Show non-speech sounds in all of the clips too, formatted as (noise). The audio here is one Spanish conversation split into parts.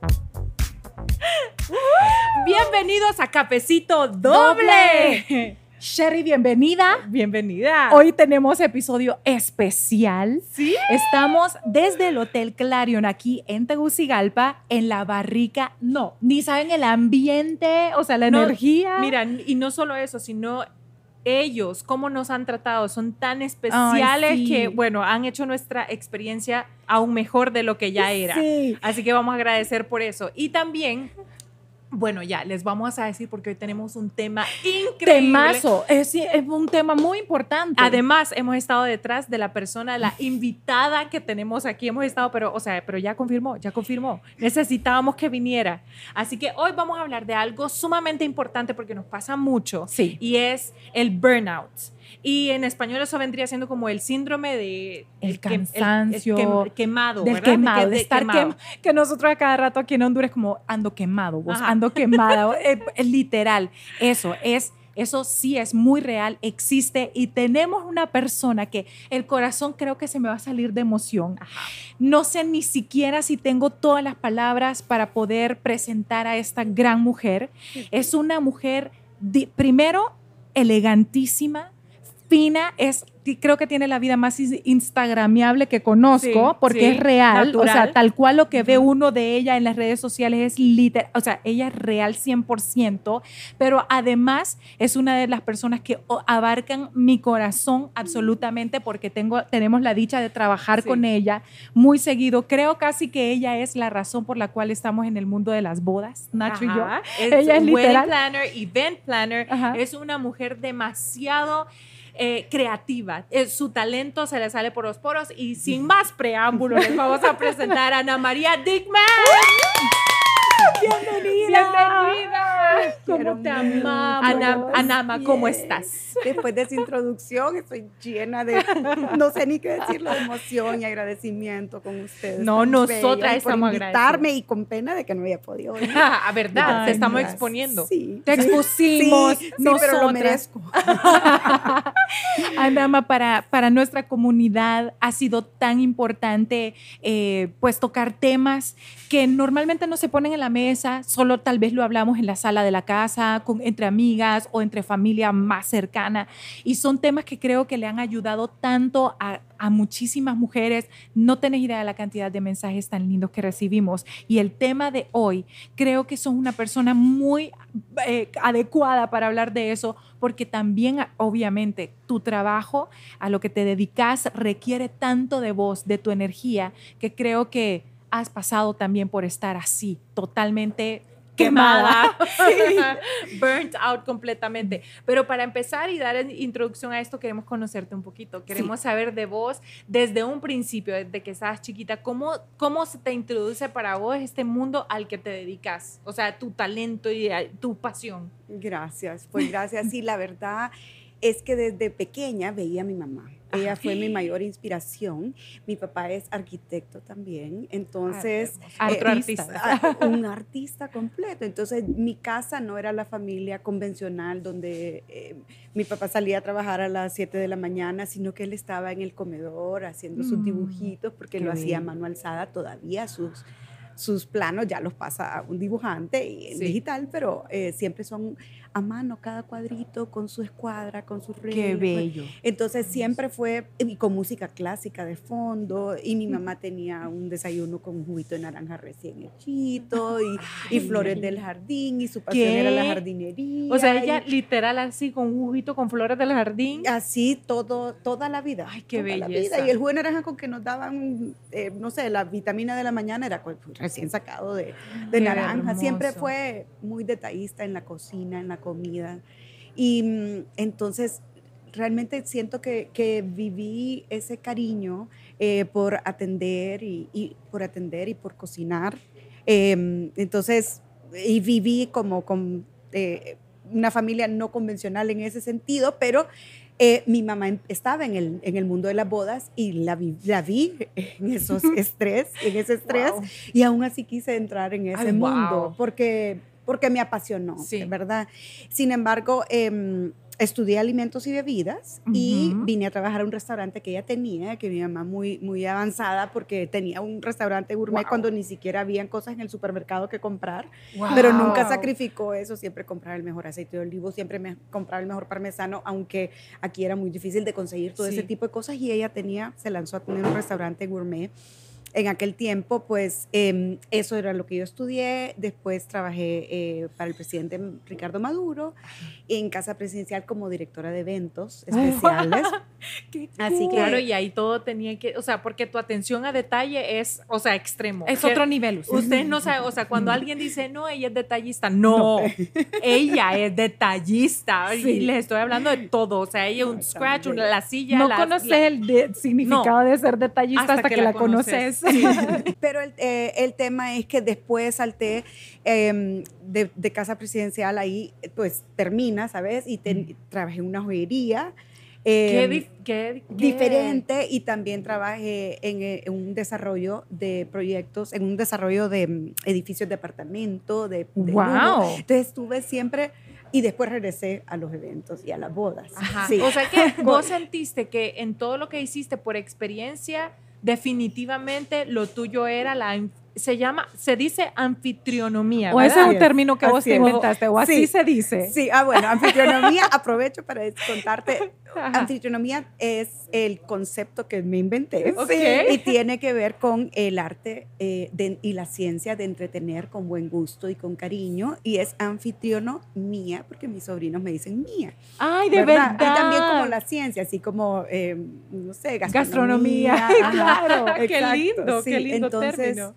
(laughs) Bienvenidos a Cafecito Doble. Sherry, bienvenida. Bienvenida. Hoy tenemos episodio especial. Sí. Estamos desde el Hotel Clarion aquí en Tegucigalpa, en la barrica. No, ni saben el ambiente, o sea, la No, energía. Mira, y no solo eso, sino ellos, cómo nos han tratado, son tan especiales sí. que, bueno, han hecho nuestra experiencia aún mejor de lo que ya era. Sí. Así que vamos a agradecer por eso. Y también, bueno, ya les vamos a decir porque hoy tenemos un tema increíble. Temazo. Es, es un tema muy importante. Además, hemos estado detrás de la persona, la invitada que tenemos aquí. Hemos estado, pero, o sea, pero ya confirmó, ya confirmó. Necesitábamos que viniera. Así que hoy vamos a hablar de algo sumamente importante porque nos pasa mucho. Sí. Y es el burnout. Y en español eso vendría siendo como el síndrome de... El que- el- el cansancio, quem- quemado, del ¿verdad? quemado, que- de, estar quemado. quem- que nosotros a cada rato aquí en Honduras como ando quemado, vos Ajá. ando quemada, (laughs) eh, eh, literal. Eso es, eso sí es muy real, existe y tenemos una persona que el corazón creo que se me va a salir de emoción. No sé ni siquiera si tengo todas las palabras para poder presentar a esta gran mujer. Es una mujer, primero, elegantísima, fina, es, creo que tiene la vida más instagramiable que conozco, Sí, porque sí, es real, o sea, tal cual lo que ve uno de ella en las redes sociales es literal, o sea, ella es real 100%, pero además es una de las personas que abarcan mi corazón absolutamente porque tengo, tenemos la dicha de trabajar Sí. con ella muy seguido. Creo casi que ella es la razón por la cual estamos en el mundo de las bodas, Nacho y yo. Ajá. Es Ella es literal. planner, event planner. Ajá. Es una mujer demasiado eh, creativa. Eh, su talento se le sale por los poros y sin más preámbulos les vamos a presentar a Ana María Dickman. (laughs) Bienvenida. Bienvenida. ¿Cómo te amamos? Ana, Anama, ¿cómo estás? Después de esa introducción estoy llena de, no sé ni qué decirlo, de emoción y agradecimiento con ustedes. No, nosotras estamos por invitarme y con pena de que no había podido venir. A (laughs) verdad, Ay, te estamos gracias. exponiendo. Sí. Te expusimos Sí, sí, pero lo merezco. (laughs) Anama, para, para nuestra comunidad ha sido tan importante eh, pues tocar temas que normalmente no se ponen en la mesa, solo tal vez lo hablamos en la sala de la casa, con, entre amigas o entre familia más cercana. Y son temas que creo que le han ayudado tanto a, a muchísimas mujeres. No tenés idea de la cantidad de mensajes tan lindos que recibimos. Y el tema de hoy, creo que sos una persona muy eh, adecuada para hablar de eso, porque también, obviamente, tu trabajo, a lo que te dedicas, requiere tanto de vos, de tu energía, que creo que has pasado también por estar así, totalmente quemada. (laughs) Burnt out completamente. Pero para empezar y dar introducción a esto, queremos conocerte un poquito. Queremos saber de vos desde un principio, desde que estabas chiquita, ¿cómo, cómo se te introduce para vos este mundo al que te dedicas? O sea, tu talento y eh, tu pasión. Gracias, pues gracias. Sí, la verdad es que desde pequeña veía a mi mamá. Ella fue mi mayor inspiración. Mi papá es arquitecto también, entonces... Ah, Otro Artista. (laughs) un artista completo. Entonces, mi casa no era la familia convencional donde eh, mi papá salía a trabajar a las 7 de la mañana, sino que él estaba en el comedor haciendo sus Mm, dibujitos, porque qué lo hacía mano alzada todavía, sus, sus planos ya los pasa a un dibujante y en Sí. digital, pero eh, siempre son a mano cada cuadrito con su escuadra, con sus reglas. Qué pues. bello. Entonces siempre fue, y con música clásica de fondo, y mi mamá tenía un desayuno con un juguito de naranja recién hechito, y, flores del jardín, y su pasión ¿Qué? era la jardinería. O sea, y ella literal así, con un juguito con flores del jardín. Así todo, toda la vida. Ay, qué la belleza. vida. Y el jugo de naranja con que nos daban, eh, no sé, la vitamina de la mañana era recién sacado de, naranja. Siempre fue muy detallista en la cocina, en la comida. Y mm, entonces realmente siento que, que viví ese cariño eh, por atender y, y por atender y por cocinar. Eh, entonces, y viví como con eh, una familia no convencional en ese sentido, pero eh, mi mamá estaba en el, en el mundo de las bodas y la vi, la vi en esos (laughs) estrés, en ese estrés, Wow. y aún así quise entrar en ese Ay, mundo wow. porque, porque me apasionó, Sí. ¿verdad? Sin embargo, em, estudié alimentos y bebidas y vine a trabajar a un restaurante que ella tenía, que mi mamá muy, muy avanzada porque tenía un restaurante gourmet Wow. cuando ni siquiera habían cosas en el supermercado que comprar, pero nunca sacrificó eso, siempre compraba el mejor aceite de olivo, siempre me compraba el mejor parmesano, aunque aquí era muy difícil de conseguir todo ese tipo de cosas y ella tenía, se lanzó a tener un restaurante gourmet. En aquel tiempo, pues em, eso era lo que yo estudié. Después trabajé eh, para el presidente Ricardo Maduro en Casa Presidencial como directora de eventos (laughs) especiales. (laughs) Así que Claro, y ahí todo tenía que, o sea, porque tu atención a detalle es, o sea, extremo. Es Que otro nivel. usted. Ustedes no saben, o sea, cuando alguien dice, no, ella es detallista, no, (laughs) ella es detallista. Y Sí. les estoy hablando de todo, o sea, ella un No, scratch, una, la silla, No la- conoces la- el de- significado de ser detallista Hasta hasta, que que, la la conoces. (laughs) Pero el, eh, el tema es que después salté em, de, de casa presidencial ahí, pues termina, ¿sabes? Y te- trabajé en una joyería. qué, em, qué- qué- diferente y también trabajé en, eh, en un desarrollo de proyectos, en un desarrollo de mm, edificios de apartamento, de, de. Wow. Entonces estuve siempre y después regresé a los eventos y a las bodas. Ajá. Sí. O sea que vos (laughs) sentiste que en todo lo que hiciste por experiencia, definitivamente lo tuyo era la se llama, se dice anfitrionomía. O ese es ¿verdad? un término que vos Así te es. inventaste, o así Sí. se dice. Sí, ah, bueno, (laughs) anfitrionomía, aprovecho para contarte. Ajá. Anfitrionomía es el concepto que me inventé Ok. y tiene que ver con el arte eh, de- y la ciencia de entretener con buen gusto y con cariño. Y es anfitrionomía, porque mis sobrinos me dicen mía. Ay, de verdad. Y también como la ciencia, así como, eh, no sé, gastronomía. Gastronomía, Ajá, (laughs) claro. (laughs) Qué lindo, sí. qué lindo Entonces, término.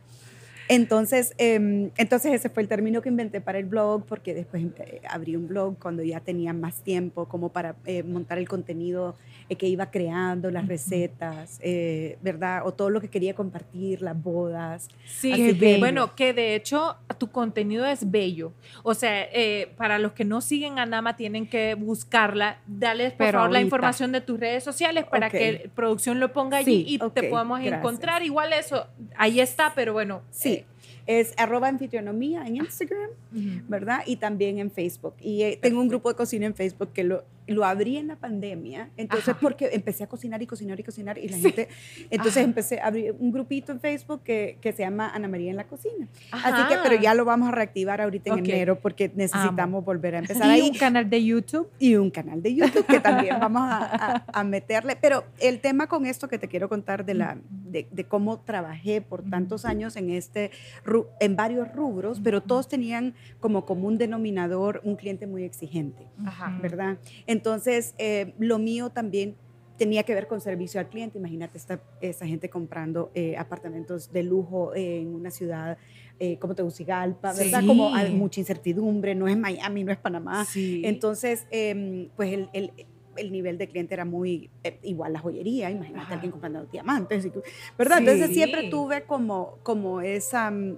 Entonces, em, entonces ese fue el término que inventé para el blog, porque después eh, abrí un blog cuando ya tenía más tiempo como para eh, montar el contenido eh, que iba creando, las recetas, eh, ¿verdad? O todo lo que quería compartir, las bodas. Sí, Así que que- bueno, que de hecho tu contenido es bello. O sea, eh, para los que no siguen a Nama tienen que buscarla. Dale por Pero favor la ahorita. información de tus redes sociales para Ok. que producción lo ponga allí Sí, y ok, te podamos gracias. encontrar. Igual eso, ahí está, pero bueno. Sí, es arroba anfitrionomía en Instagram. ¿verdad? Y también en Facebook. Y eh, tengo un grupo de cocina en Facebook que lo, lo abrí en la pandemia. Entonces, Ajá. porque empecé a cocinar y cocinar y cocinar y la gente... Entonces Ajá. empecé a abrir un grupito en Facebook que, que se llama Ana María en la cocina. Así que, Ajá. pero ya lo vamos a reactivar ahorita en enero porque necesitamos volver a (laughs) empezar Y ahí. un canal de YouTube. Y un canal de YouTube que también vamos a, a- a meterle. Pero el tema con esto que te quiero contar de, la, de, de cómo trabajé por tantos años en, este, en varios rubros, pero todos tenían como común denominador un cliente muy exigente, Ajá. ¿verdad? Entonces, eh, lo mío también tenía que ver con servicio al cliente. Imagínate esta, gente comprando eh, apartamentos de lujo en una ciudad eh, como Tegucigalpa, ¿verdad? Sí. Como hay mucha incertidumbre, no es Miami, no es Panamá. Sí. Entonces, em, pues el, el- el nivel de cliente era muy igual la joyería, imagínate Ajá. alguien comprando diamantes, y tú- ¿verdad? Sí. Entonces siempre tuve como, como esa, mm,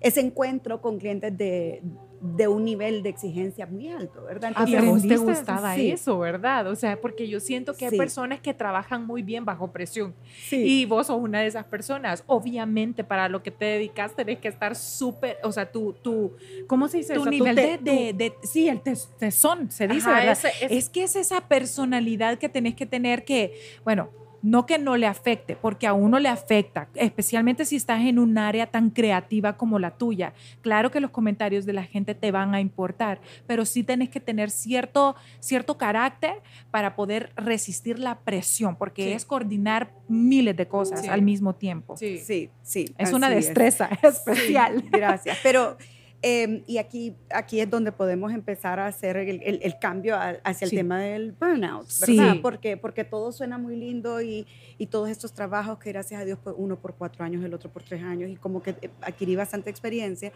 ese encuentro con clientes de, de un nivel de exigencia muy alto, ¿verdad? y a Entonces, vos te gustaba Sí. eso, ¿verdad? O sea, porque yo siento que hay Sí. personas que trabajan muy bien bajo presión. sí. Y vos sos una de esas personas. Obviamente, para lo que te dedicas, tenés que estar súper, o sea, tu, tu, ¿cómo se dice Tu eso? nivel te- de, de, de- Sí, el tes- tesón, se dice, Ajá, ¿verdad? ese- ese- Es que es esa personalidad que tenés que tener que, bueno, no que no le afecte, porque a uno le afecta, especialmente si estás en un área tan creativa como la tuya. Claro que los comentarios de la gente te van a importar, pero sí tenés que tener cierto, cierto carácter para poder resistir la presión, porque Sí. es coordinar miles de cosas Sí. al mismo tiempo. sí. sí, sí. Es una destreza (laughs) especial. Gracias. Pero, eh, y aquí, aquí es donde podemos empezar a hacer el, el- el cambio a- hacia el Sí. tema del burnout, ¿verdad? Sí. Porque, porque todo suena muy lindo y, y todos estos trabajos que gracias a Dios, pues, uno por cuatro años, el otro por tres años, y como que adquirí bastante experiencia,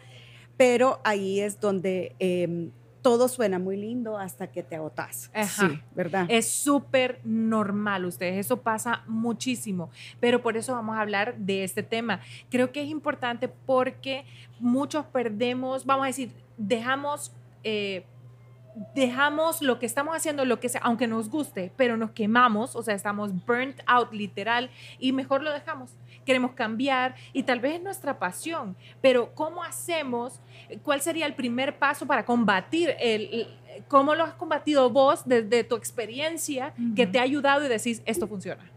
pero ahí es donde eh, todo suena muy lindo hasta que te agotas, Ajá. Sí, ¿verdad? Es súper normal, ustedes, eso pasa muchísimo, pero por eso vamos a hablar de este tema. Creo que es importante porque muchos perdemos, vamos a decir, dejamos... eh, dejamos lo que estamos haciendo, lo que sea, aunque nos guste, pero nos quemamos, o sea, estamos burnt out literal y mejor lo dejamos. Queremos cambiar y tal vez es nuestra pasión, pero ¿cómo hacemos? ¿Cuál sería el primer paso para combatir el, ¿cómo lo has combatido vos desde tu experiencia que te ha ayudado y decís, esto funciona?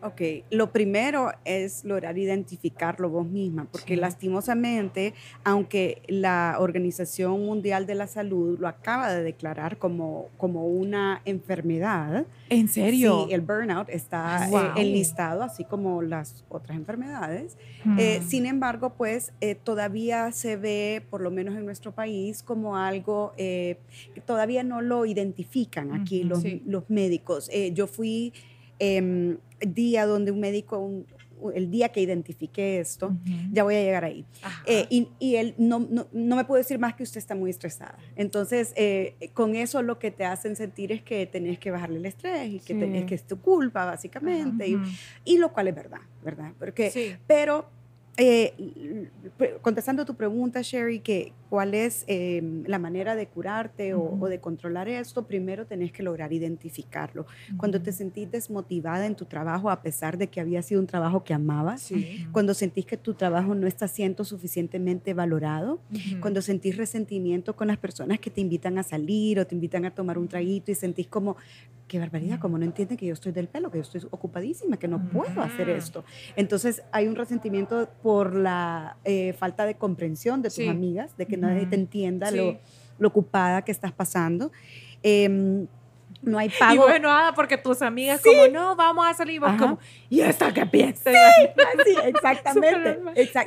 Ok, lo primero es lograr identificarlo vos misma, porque lastimosamente, aunque la Organización Mundial de la Salud lo acaba de declarar como, como una enfermedad. ¿En serio? Sí, el burnout está eh, enlistado, así como las otras enfermedades. Eh, mm. sin embargo, pues eh, todavía se ve, por lo menos en nuestro país, como algo que todavía no lo identifican aquí los, los médicos. yo fui eh, día donde un médico, el día que identifique esto, ya voy a llegar ahí. Eh, y, y, él no, no, no, me puede decir más que usted está muy estresada. Entonces, eh, con eso lo que te hacen sentir es que tenés que bajarle el estrés y que, que es tu culpa, básicamente. y, y, lo cual es verdad, ¿verdad? Porque, Pero eh, contestando tu pregunta, Sherry, que cuál es em, la manera de curarte o, de controlar esto, primero tenés que lograr identificarlo. Cuando te sentís desmotivada en tu trabajo, a pesar de que había sido un trabajo que amabas, cuando sentís que tu trabajo no está siendo suficientemente valorado, cuando sentís resentimiento con las personas que te invitan a salir o te invitan a tomar un traguito y sentís como, qué barbaridad, como no entienden que yo estoy del pelo, que yo estoy ocupadísima, que no puedo hacer esto. Entonces hay un resentimiento por la eh, falta de comprensión de tus amigas, de que nadie te entienda lo, lo, ocupada que estás pasando. Em, no hay (laughs) pago. Y bueno, nada, porque tus amigas como, no, vamos a salir, vos como, ¿y esta qué piensas? Sí, (laughs) exactamente.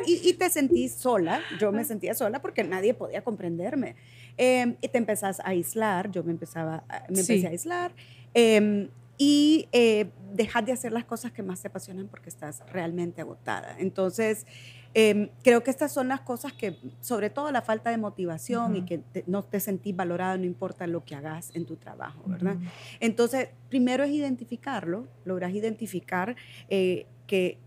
Y, y, te sentís sola, yo me sentía sola porque nadie podía comprenderme. Em, y te empezás a aislar, yo me, empezaba, me empecé a aislar. Em, y eh, dejar de hacer las cosas que más te apasionan porque estás realmente agotada. Entonces, em, creo que estas son las cosas que, sobre todo la falta de motivación y que no te sentís valorada, no importa lo que hagas en tu trabajo, ¿verdad? Entonces, primero es identificarlo, logras identificar eh, que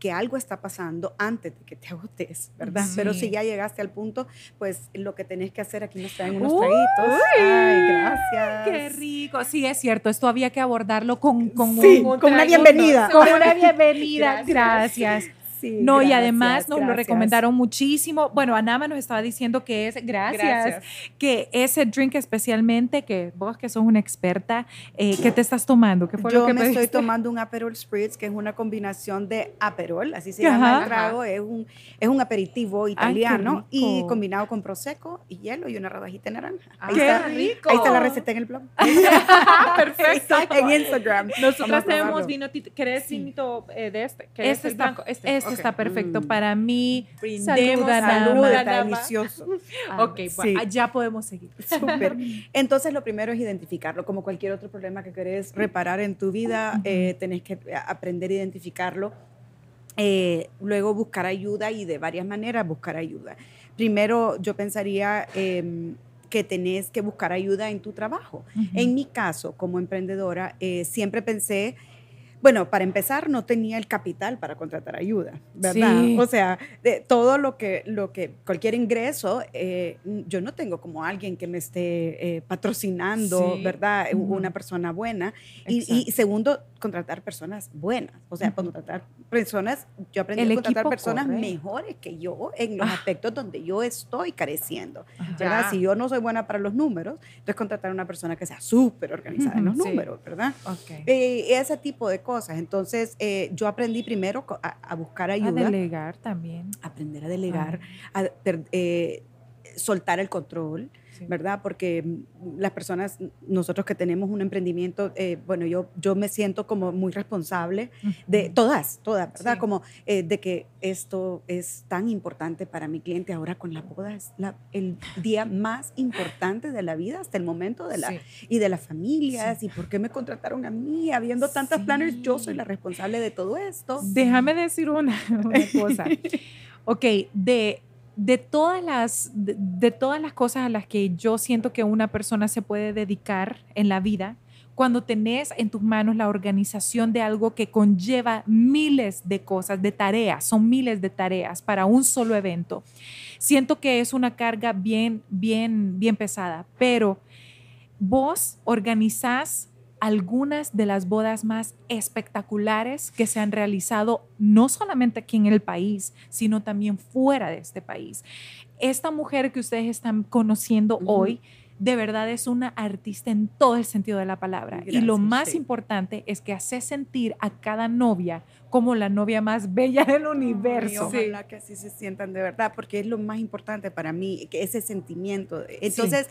que algo está pasando antes de que te (laughs) agotes, ¿verdad? Pero si ya llegaste al punto, pues lo que tenés que hacer aquí nos traen unos traguitos. Ay, gracias. Qué rico. Sí, es cierto. Esto había que abordarlo con, con, con una bienvenida. Con una bienvenida. (laughs) gracias no, y además nos lo recomendaron muchísimo. Bueno, Anama nos estaba diciendo que es, gracias, que ese drink especialmente, que vos que sos una experta, eh, ¿qué te estás tomando? ¿Qué fue Yo me estoy tomando un Aperol Spritz, que es una combinación de Aperol, así se llama el trago, es un, es un aperitivo italiano y combinado con Prosecco y hielo y una rodajita de naranja. Ahí ¡Qué está, rico! Ahí está la receta en el blog. (laughs) Perfecto. (laughs) en Instagram. Nosotros tenemos vino, ¿querés vinito eh, de este? Este, es está, este. este está perfecto. Mm. Para mí, brindemos salud, está delicioso. ok, ya podemos seguir. (laughs) Súper. Entonces, lo primero es identificarlo. Como cualquier otro problema que querés reparar en tu vida, eh, tenés que aprender a identificarlo. Eh, luego buscar ayuda y de varias maneras buscar ayuda. Primero, yo pensaría em, que tenés que buscar ayuda en tu trabajo. En mi caso, como emprendedora, eh, siempre pensé bueno, para empezar, no tenía el capital para contratar ayuda, ¿verdad? O sea, de todo lo que, lo que cualquier ingreso, eh, yo no tengo como alguien que me esté eh, patrocinando, ¿verdad? Una persona buena. Y, segundo, contratar personas buenas. O sea, contratar personas, yo aprendí a contratar personas mejores que yo en los ah. aspectos donde yo estoy careciendo, ¿verdad? Si yo no soy buena para los números, entonces contratar a una persona que sea súper organizada en los números, ¿verdad? Okay. Eh, ese tipo de cosas cosas. Entonces, eh, yo aprendí primero a, buscar ayuda. A delegar también. Aprender a delegar, a eh, soltar el control. ¿Verdad? Porque mm, las personas, nosotros que tenemos un emprendimiento, eh, bueno, yo, yo me siento como muy responsable de todas, todas, ¿verdad? Como eh, de que esto es tan importante para mi cliente ahora con la boda, es la, el día más importante de la vida hasta el momento de la, y de las familias, y por qué me contrataron a mí, habiendo tantos planes, yo soy la responsable de todo esto. Déjame decir una, (laughs) una cosa. (laughs) ok, de de todas las, de, todas las cosas a las que yo siento que una persona se puede dedicar en la vida, cuando tenés en tus manos la organización de algo que conlleva miles de cosas, de tareas, son miles de tareas para un solo evento, siento que es una carga bien, bien, bien pesada, pero vos organizás algunas de las bodas más espectaculares que se han realizado no solamente aquí en el país, sino también fuera de este país. Esta mujer que ustedes están conociendo hoy de verdad es una artista en todo el sentido de la palabra. y lo Gracias, más sí. importante es que hace sentir a cada novia como la novia más bella del universo. Ay, ojalá que así se sientan de verdad, porque es lo más importante para mí, que ese sentimiento. Entonces,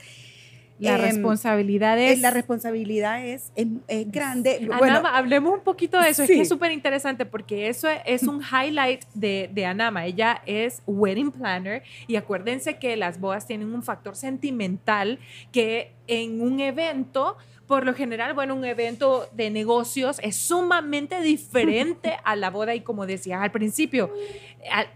La em, responsabilidad eh, es... la responsabilidad es, es, es grande. Anama, Bueno, hablemos un poquito de eso. Es que es súper interesante porque eso es un highlight de, de Anama. Ella es wedding planner y acuérdense que las bodas tienen un factor sentimental que en un evento, por lo general, bueno, un evento de negocios es sumamente diferente a la boda y como decías al principio,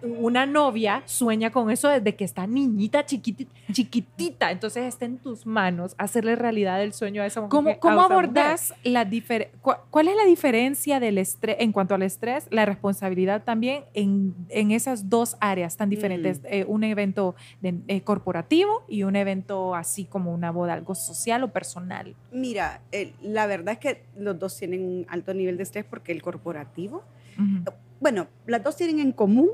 una novia sueña con eso desde que está niñita, chiquiti- chiquitita. Entonces está en tus manos hacerle realidad el sueño a esa mujer. ¿Cómo, cómo abordas la difer- cua- ¿Cuál es la diferencia del estrés en cuanto al estrés, la responsabilidad también en, en esas dos áreas tan diferentes? Mm. Eh, un evento de- eh, corporativo y un evento así como una boda, algo social o personal. mira, la verdad es que los dos tienen un alto nivel de estrés porque el corporativo. Bueno, las dos tienen en común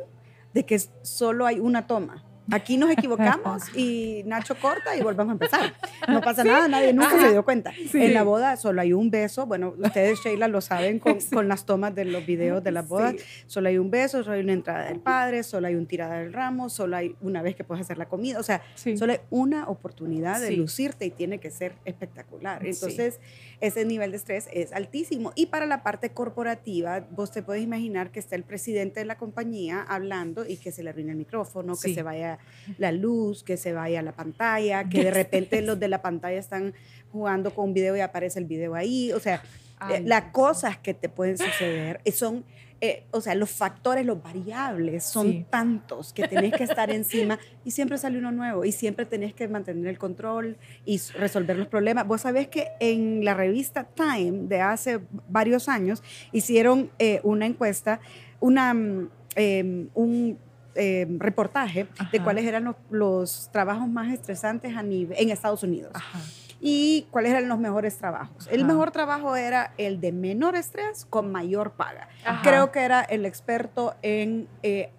de que solo hay una toma. Aquí nos equivocamos (laughs) y Nacho corta y volvemos a empezar. No (laughs) pasa nada, nadie nunca se dio cuenta. En la boda solo hay un beso. Bueno, ustedes, Sheila, lo saben con, (laughs) con las tomas de los videos de las bodas. Solo hay un beso, solo hay una entrada del padre, solo hay un tirada del ramo, solo hay una vez que puedes hacer la comida. O sea, Sí. solo hay una oportunidad de Sí. lucirte y tiene que ser espectacular. Sí. Entonces, ese nivel de estrés es altísimo. Y para la parte corporativa, vos te puedes imaginar que está el presidente de la compañía hablando y que se le arruine el micrófono, que Sí. se vaya la luz, que se vaya la pantalla, que de repente los de la pantalla están jugando con un video y aparece el video ahí. O sea, Ay, eh, las cosas que te pueden suceder eh, son, eh, o sea, los factores, los variables son Sí. tantos que tenés que estar encima y siempre sale uno nuevo y siempre tenés que mantener el control y resolver los problemas. Vos sabés que en la revista Time de hace varios años hicieron eh, una encuesta, una, mm, em, un em, reportaje de Ajá. cuáles eran los, los trabajos más estresantes a nivel, en Estados Unidos Ajá. y cuáles eran los mejores trabajos. El Ajá. mejor trabajo era el de menor estrés con mayor paga. Ajá. Creo que era el experto en, eh,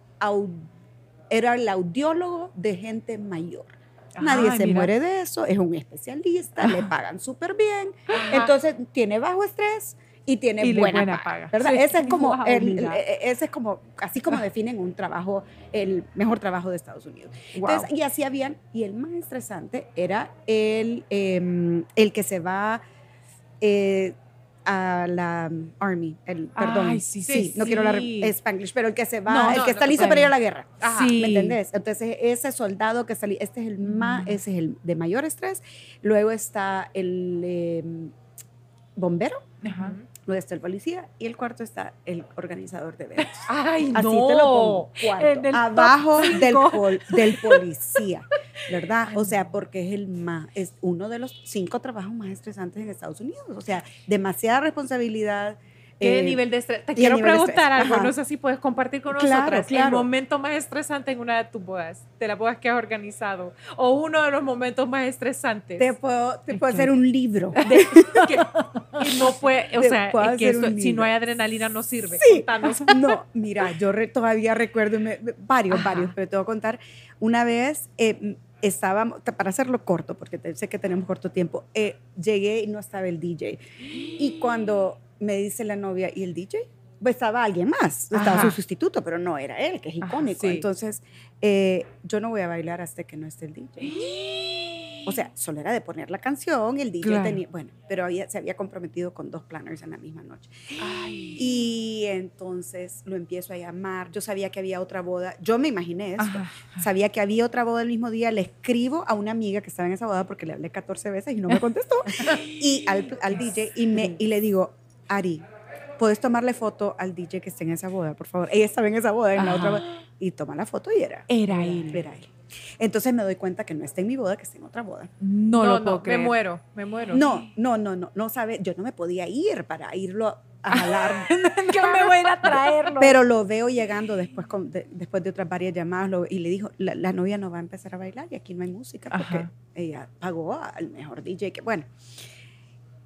era el audiólogo de gente mayor. Nadie Ay, se mira. muere de eso, es un especialista, le pagan súper bien, Ajá. entonces tiene bajo estrés y tiene Y buena, buena paga. ¿verdad? Sí. Ese es como Wow, el- mira. el- ese es como así como definen un trabajo, el mejor trabajo de Estados Unidos. Wow. Entonces, y así habían, y el más estresante era el, em, el que se va eh, a la Army, el, perdón, sí, sí, sí, no quiero hablar. Spanglish, pero el que se va, No, el no, que está listo para ir a la guerra. Ajá. Sí. ¿Me entendés? Entonces, ese soldado que salí, este es el más, Mm. ese es el de mayor estrés. Luego está el em, bombero, Ajá. Luego está el policía y el cuarto está el organizador de eventos. (laughs) Ay, Así no. te lo pongo. Cuarto, abajo del, pol- del policía, ¿verdad? O sea, porque es el más, es uno de los cinco trabajos más estresantes en Estados Unidos. O sea, demasiada responsabilidad. ¿Qué eh, nivel de estrés? Te y quiero preguntar algo, ajá. no sé si puedes compartir con Claro, nosotras el claro. momento más estresante en una de tus bodas, de las bodas que has organizado, o uno de los momentos más estresantes. Te puedo, te puedo hacer un libro. de- que, que no (laughs) puede, o Te sea, es que esto- si no hay adrenalina no sirve. Sí. Contanos. (laughs) No, mira, yo re- todavía recuerdo me- varios, Ajá. varios, pero te voy a contar. Una vez eh, estábamos, para hacerlo corto, porque sé que tenemos corto tiempo, eh, llegué y no estaba el DJ. Y cuando me dice la novia, ¿y el DJ? Pues estaba alguien más, estaba Ajá. su sustituto, pero no era él, que es Ajá, icónico. sí. Entonces, eh, yo no voy a bailar hasta que no esté el DJ. (gasps) O sea, solo era de poner la canción, el DJ Claro. tenía, bueno, pero había, se había comprometido con dos planners en la misma noche. Ay. Y entonces lo empiezo a llamar. Yo sabía que había otra boda. Yo me imaginé esto. Ajá. Sabía que había otra boda el mismo día. Le escribo a una amiga que estaba en esa boda porque le hablé 14 veces y no me contestó. (laughs) y al, al DJ y, me, y le digo, Ari, ¿puedes tomarle foto al DJ que esté en esa boda, por favor? Ella estaba en esa boda, en la otra Ajá. boda. Y toma la foto y era. Era él. Era él. Entonces me doy cuenta que no está en mi boda, que está en otra boda. No, No, lo puedo no, creer. me muero, me muero. No, no, no, no, no sabe, yo no me podía ir para irlo a (laughs) jalar Yo me voy a ir a traerlo. Pero lo veo llegando después, con- de, después de otras varias llamadas lo- y le dijo, la, la novia no va a empezar a bailar y aquí no hay música porque Ajá. ella pagó al mejor DJ. Que, bueno,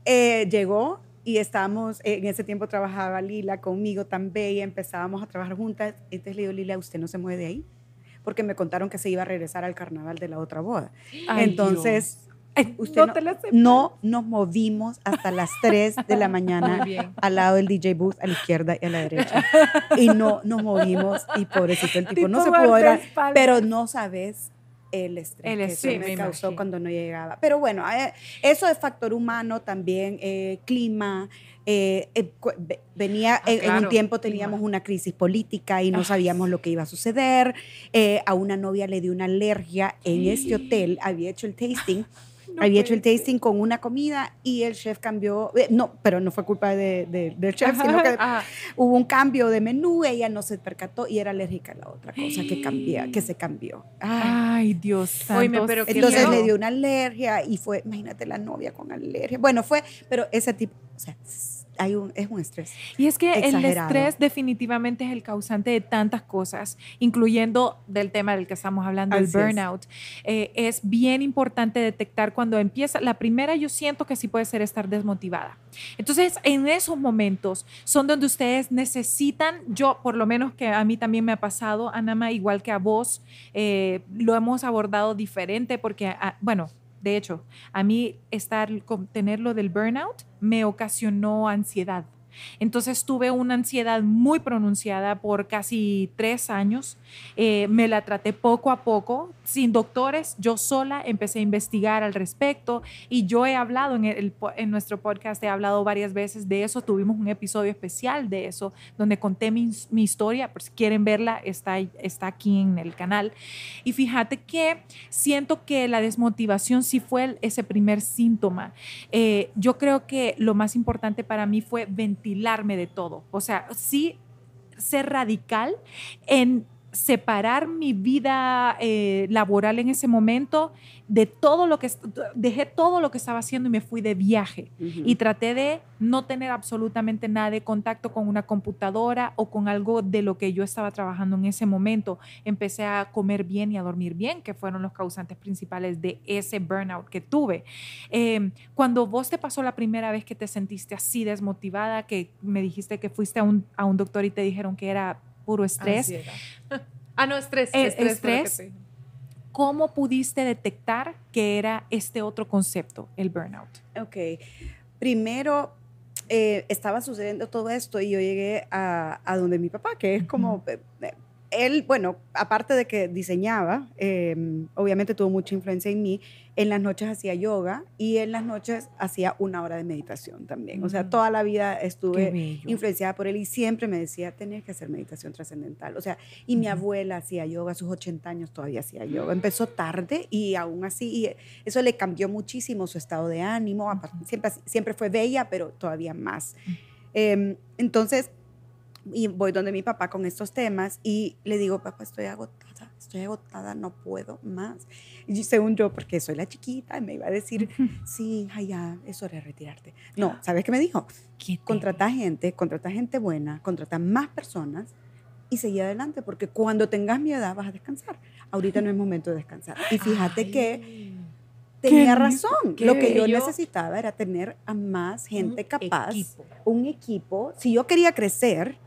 Eh, llegó y estábamos, en ese tiempo trabajaba Lila conmigo tan bella, empezábamos a trabajar juntas. Entonces le digo, Lila, ¿usted no se mueve de ahí? Porque me contaron que se iba a regresar al carnaval de la otra boda. Ay, Entonces Usted no no, te la no nos movimos hasta las 3 de la mañana al lado del DJ booth, a la izquierda y a la derecha. Y no nos movimos y pobrecito el tipo, no se pudo. Pero no sabes el estrés El que eso me me causó imagino. cuando no llegaba. Pero bueno, eh, eso es factor humano también, eh, clima. eh, eh, venía Ah, en, en un tiempo clima. teníamos una crisis política y no sabíamos lo que iba a suceder. A una novia le dio una alergia en este hotel, había hecho el tasting. No había hecho el tasting con una comida y el chef cambió, eh, no, pero no fue culpa de- de- del chef, sino que Ajá. hubo un cambio de menú, ella no se percató y era alérgica a la otra cosa que cambia, que (gasps) se cambió. Ay. Ay, Dios santo. Oíme, pero qué Entonces miedo. le dio una alergia y fue, imagínate la novia con alergia. Bueno, fue, pero ese tipo, o sea, hay un, es un estrés. Y es que el Exagerado. estrés definitivamente es el causante de tantas cosas, incluyendo del tema del que estamos hablando, el Así es. burnout. Eh, es bien importante detectar cuando empieza. La primera yo siento que sí puede ser estar desmotivada. Entonces, en esos momentos son donde ustedes necesitan, yo por lo menos que a mí también me ha pasado, Anama, igual que a vos, eh, lo hemos abordado diferente porque, ah, bueno, de hecho, a mí estar, tener lo del burnout me ocasionó ansiedad. Entonces tuve una ansiedad muy pronunciada por casi tres años. Eh, me la traté poco a poco, sin doctores. Yo sola empecé a investigar al respecto y yo he hablado en, el, en nuestro podcast, he hablado varias veces de eso. Tuvimos un episodio especial de eso, donde conté mi, mi historia. Por si quieren verla, está, está aquí en el canal. Y fíjate que siento que la desmotivación sí fue ese primer síntoma. Eh, yo creo que lo más importante para mí fue de todo. O sea, sí ser radical en separar mi vida eh, laboral en ese momento de todo lo que dejé todo lo que estaba haciendo y me fui de viaje y traté de no tener absolutamente nada de contacto con una computadora o con algo de lo que yo estaba trabajando en ese momento. Empecé a comer bien y a dormir bien, que fueron los causantes principales de ese burnout que tuve. Eh, cuando vos te pasó la primera vez que te sentiste así desmotivada, que me dijiste que fuiste a un, a un doctor y te dijeron que era puro estrés. (laughs) Ah, no, estrés. Eh, estrés. estrés. te. ¿cómo pudiste detectar que era este otro concepto, el burnout? Ok. Primero, eh, estaba sucediendo todo esto y yo llegué a, a donde mi papá, que es como, él, bueno, aparte de que diseñaba, eh, obviamente tuvo mucha influencia en mí, en las noches hacía yoga y en las noches hacía una hora de meditación también. O sea, Mm. toda la vida estuve influenciada por él y siempre me decía, tenés que hacer meditación trascendental. O sea, y mi abuela hacía yoga, a sus 80 años todavía hacía yoga. Empezó tarde y aún así, y eso le cambió muchísimo su estado de ánimo. Siempre, siempre fue bella, pero todavía más. Em, entonces, y voy donde mi papá con estos temas y le digo, papá, estoy agotada, estoy agotada, no puedo más. Y según yo, porque soy la chiquita, me iba a decir, sí, hija, ya, es hora de retirarte. No, ¿sabes qué me dijo? Qué contrata gente, contrata gente buena, contrata más personas y seguí adelante, porque cuando tengas mi edad vas a descansar. Ahorita no es momento de descansar. Y fíjate que Ay, tenía qué razón. qué Lo que yo bello. necesitaba era tener a más gente un capaz, equipo. un equipo. Si yo quería crecer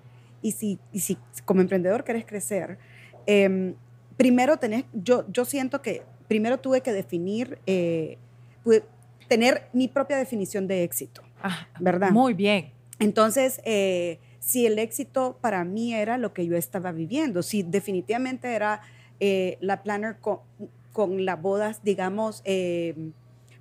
y si, y si como emprendedor querés crecer, em, primero tenés, yo, yo siento que primero tuve que definir, eh, pude tener mi propia definición de éxito, Ah, ¿verdad? Muy bien. Entonces, eh, si el éxito para mí era lo que yo estaba viviendo, si definitivamente era eh, la planner con, con las bodas, digamos, eh,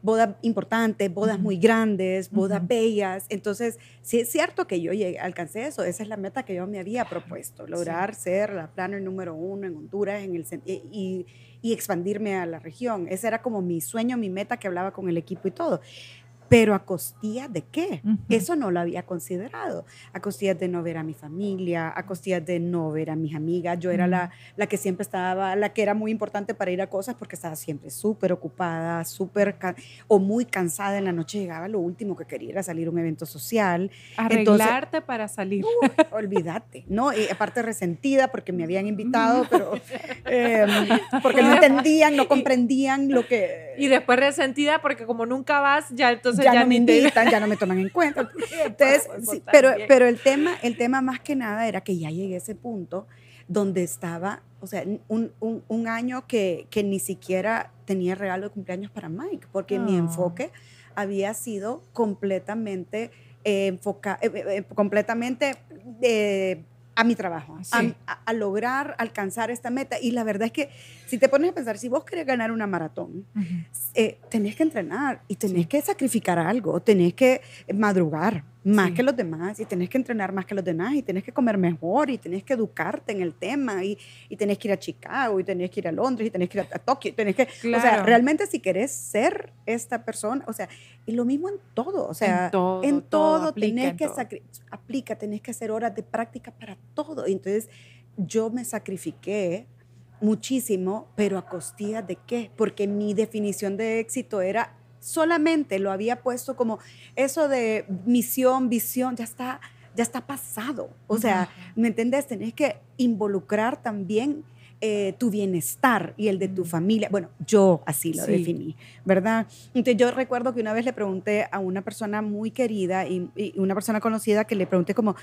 bodas importantes, bodas muy grandes, bodas bellas. Entonces, sí es cierto que yo llegué, alcancé eso. Esa es la meta que yo me había propuesto, lograr ser la planner número uno en Honduras en el, y- y expandirme a la región. Ese era como mi sueño, mi meta que hablaba con el equipo y todo. Pero a costilla de qué? Eso no lo había considerado. A costillas de no ver a mi familia, a costillas de no ver a mis amigas. Yo era la, la que siempre estaba, la que era muy importante para ir a cosas porque estaba siempre súper ocupada, súper, o muy cansada. En la noche llegaba, lo último que quería era salir a un evento social. Arreglarte para salir. Olvídate, ¿no? Y aparte resentida porque me habían invitado, pero em, porque no entendían, no comprendían lo que... Y después resentida porque como nunca vas, ya entonces ya, ya, no me invitan, ya no me toman en cuenta. (laughs) (laughs) Entonces, sí, pero, pero el tema, el tema más que nada era que ya llegué a ese punto donde estaba, o sea, un, un, un año que, que, ni siquiera tenía regalo de cumpleaños para Mike, porque mi ah. enfoque había sido completamente eh, enfoca, eh, eh, completamente a mi trabajo, a, lograr alcanzar esta meta. Y la verdad es que si te pones a pensar, si vos querés ganar una maratón, tenés que entrenar y tenés que sacrificar algo, tenés que madrugar, más que los demás y tenés que entrenar más que los demás y tenés que comer mejor y tenés que educarte en el tema y, y tenés que ir a Chicago y tenés que ir a Londres y tenés que ir a, Tokio, tenés que, o sea, realmente si querés ser esta persona, o sea, y lo mismo en todo, o sea, en todo, en todo, tenés que aplica, tenés que hacer horas de práctica para todo. Y entonces yo me sacrifiqué muchísimo, pero a costilla de qué? Porque mi definición de éxito era solamente lo había puesto como eso de misión, visión, ya está, ya está pasado. O sea, ¿me entendés? Tenés que involucrar también eh, tu bienestar y el de tu familia. Bueno, yo así lo definí, ¿verdad? Entonces yo recuerdo que una vez le pregunté a una persona muy querida y, una persona conocida que le pregunté como,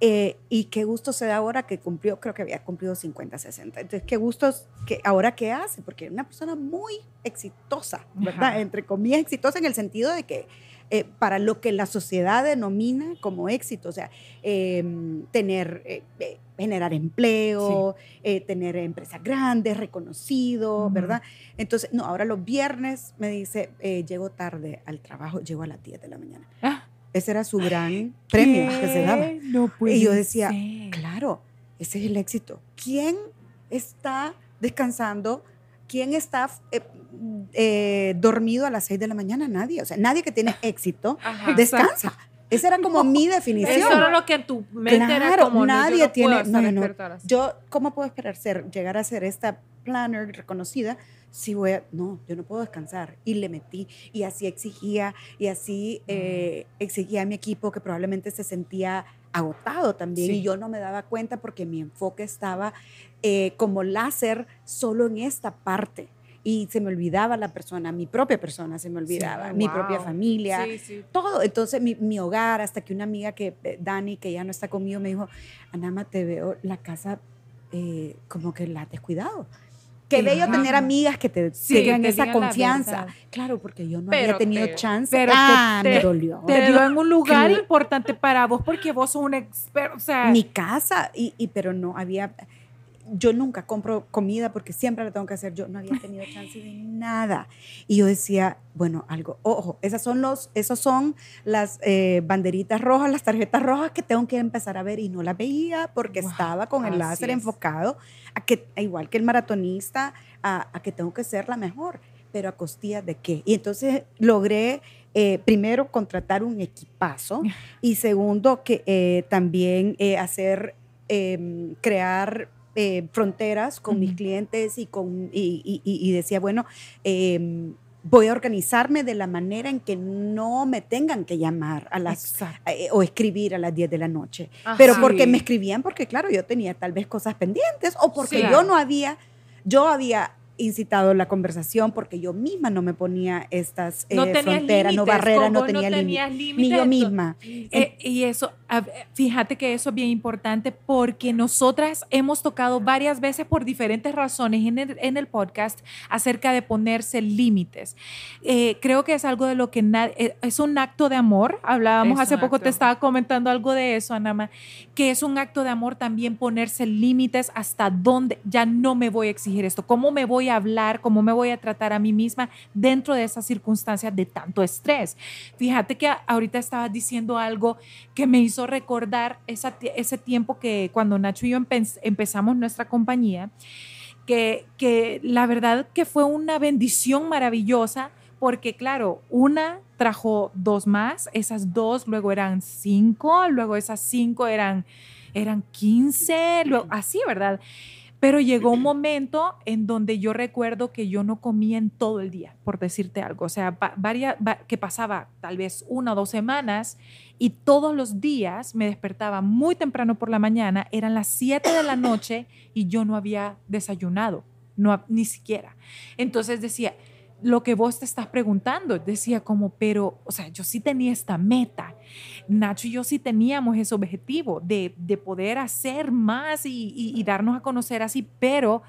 eh, ¿y qué gusto se da ahora que cumplió, creo que había cumplido 50, 60? Entonces, ¿qué gustos, que, ahora qué hace? Porque era una persona muy exitosa, ¿verdad? Entre comillas, exitosa en el sentido de que eh, para lo que la sociedad denomina como éxito, o sea, em, tener, eh, eh, generar empleo, tener empresas grandes, reconocido, ¿verdad? Entonces, no, ahora los viernes me dice, llego tarde al trabajo, llego a las 10 de la mañana. Ah. Ese era su gran premio que se daba. y yo decía, claro, ese es el éxito. ¿Quién está descansando? ¿Quién está eh, dormido a las 6 de la mañana? Nadie. O sea, nadie que tiene éxito descansa. Esa era como mi definición. (laughs) Eso era lo que en tu mente era como, nadie no, tiene. No, no, Yo, ¿cómo puedo esperar ser, llegar a ser esta planner reconocida si voy a. No, yo no puedo descansar. Y le metí. Y así exigía. Y así eh, exigía a mi equipo que probablemente se sentía agotado también. Y yo no me daba cuenta porque mi enfoque estaba eh, como láser solo en esta parte y se me olvidaba la persona, mi propia persona se me olvidaba, mi propia familia, todo. Entonces mi, mi, hogar, hasta que una amiga que, eh, Dani, que ya no está conmigo, me dijo, Anama, te veo la casa eh, como que la has descuidado. Qué bello tener amigas que te sigan esa confianza. Claro, porque yo no había tenido chance. Pero ah, te, me dolió. Te dio en un lugar importante para vos porque vos sos un experto. O sea, mi casa, y, y pero no había yo nunca compro comida porque siempre la tengo que hacer yo. No había tenido chance de nada. Y yo decía, bueno, algo, ojo, esas son los, esos son las eh, banderitas rojas, las tarjetas rojas que tengo que empezar a ver y no las veía porque estaba con el láser enfocado a que, igual que el maratonista, a, que tengo que ser la mejor, pero a costilla de qué. Y entonces logré eh, primero contratar un equipazo (laughs) y segundo que eh, también hacer, em, crear eh, fronteras con mis clientes y, con, y, decía, bueno, em, voy a organizarme de la manera en que no me tengan que llamar a las eh, o escribir a las 10 de la noche. Pero porque me escribían porque claro, yo tenía tal vez cosas pendientes o porque yo no había yo había incitado la conversación porque yo misma no me ponía estas eh, fronteras, no barreras, no tenía límites, ni yo misma. Eh, y eso, fíjate que eso es bien importante porque nosotras hemos tocado varias veces por diferentes razones en el, en el podcast acerca de ponerse límites. Eh, creo que es algo de lo que es un acto de amor. Hablábamos hace poco, te estaba comentando algo de eso, Anama, que es un acto de amor también ponerse límites hasta dónde ya no me voy a exigir esto, cómo me voy a hablar, cómo me voy a tratar a mí misma dentro de esas circunstancias de tanto estrés. Fíjate que ahorita estabas diciendo algo que me hizo recordar ese tiempo que cuando Nacho y yo empezamos nuestra compañía, que, que la verdad que fue una bendición maravillosa porque claro, una trajo dos más, esas dos luego eran cinco, luego esas cinco eran, eran 15, luego, así, ¿verdad? Pero llegó un momento en donde yo recuerdo que yo no comía en todo el día, por decirte algo. O sea, varias, que pasaba tal vez una o dos semanas y todos los días me despertaba muy temprano por la mañana, eran las 7 de la noche y yo no había desayunado, no, ni siquiera. Entonces decía, lo que vos te estás preguntando. Decía como, pero, o sea, yo sí tenía esta meta. Nacho y yo sí teníamos ese objetivo de, de poder hacer más y, y, darnos a conocer así, pero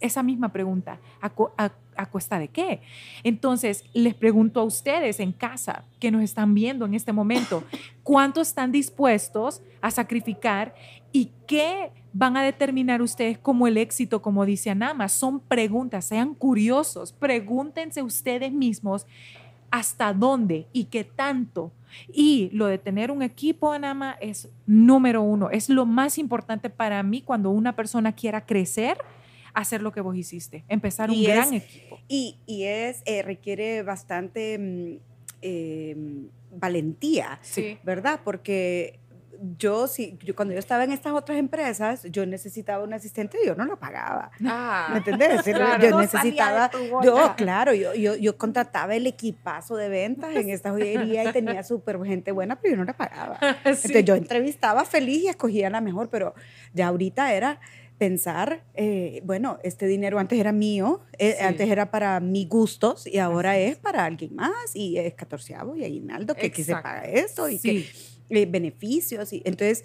esa misma pregunta, ¿a, a, a cuesta de qué? Entonces, les pregunto a ustedes en casa que nos están viendo en este momento, (laughs) ¿cuánto están dispuestos a sacrificar y qué van a determinar ustedes como el éxito, como dice Anama? Son preguntas, sean curiosos, pregúntense ustedes mismos hasta dónde y qué tanto. Y lo de tener un equipo, Anama, es número uno, es lo más importante para mí cuando una persona quiera crecer hacer lo que vos hiciste, empezar un gran equipo. Y, y es, eh, requiere bastante em, valentía, ¿verdad? Porque yo sí, yo, cuando yo estaba en estas otras empresas, yo necesitaba un asistente y yo no lo pagaba. Ah, ¿Me entendés? yo necesitaba, yo, claro, yo, yo, yo, contrataba el equipazo de ventas en esta joyería y tenía súper gente buena, pero yo no la pagaba. (laughs) Entonces yo entrevistaba feliz y escogía la mejor, pero ya ahorita era pensar, eh, bueno, este dinero antes era mío, eh, antes era para mis gustos y ahora es para alguien más y es catorceavo y aguinaldo que, que se paga eso y que eh, beneficios y entonces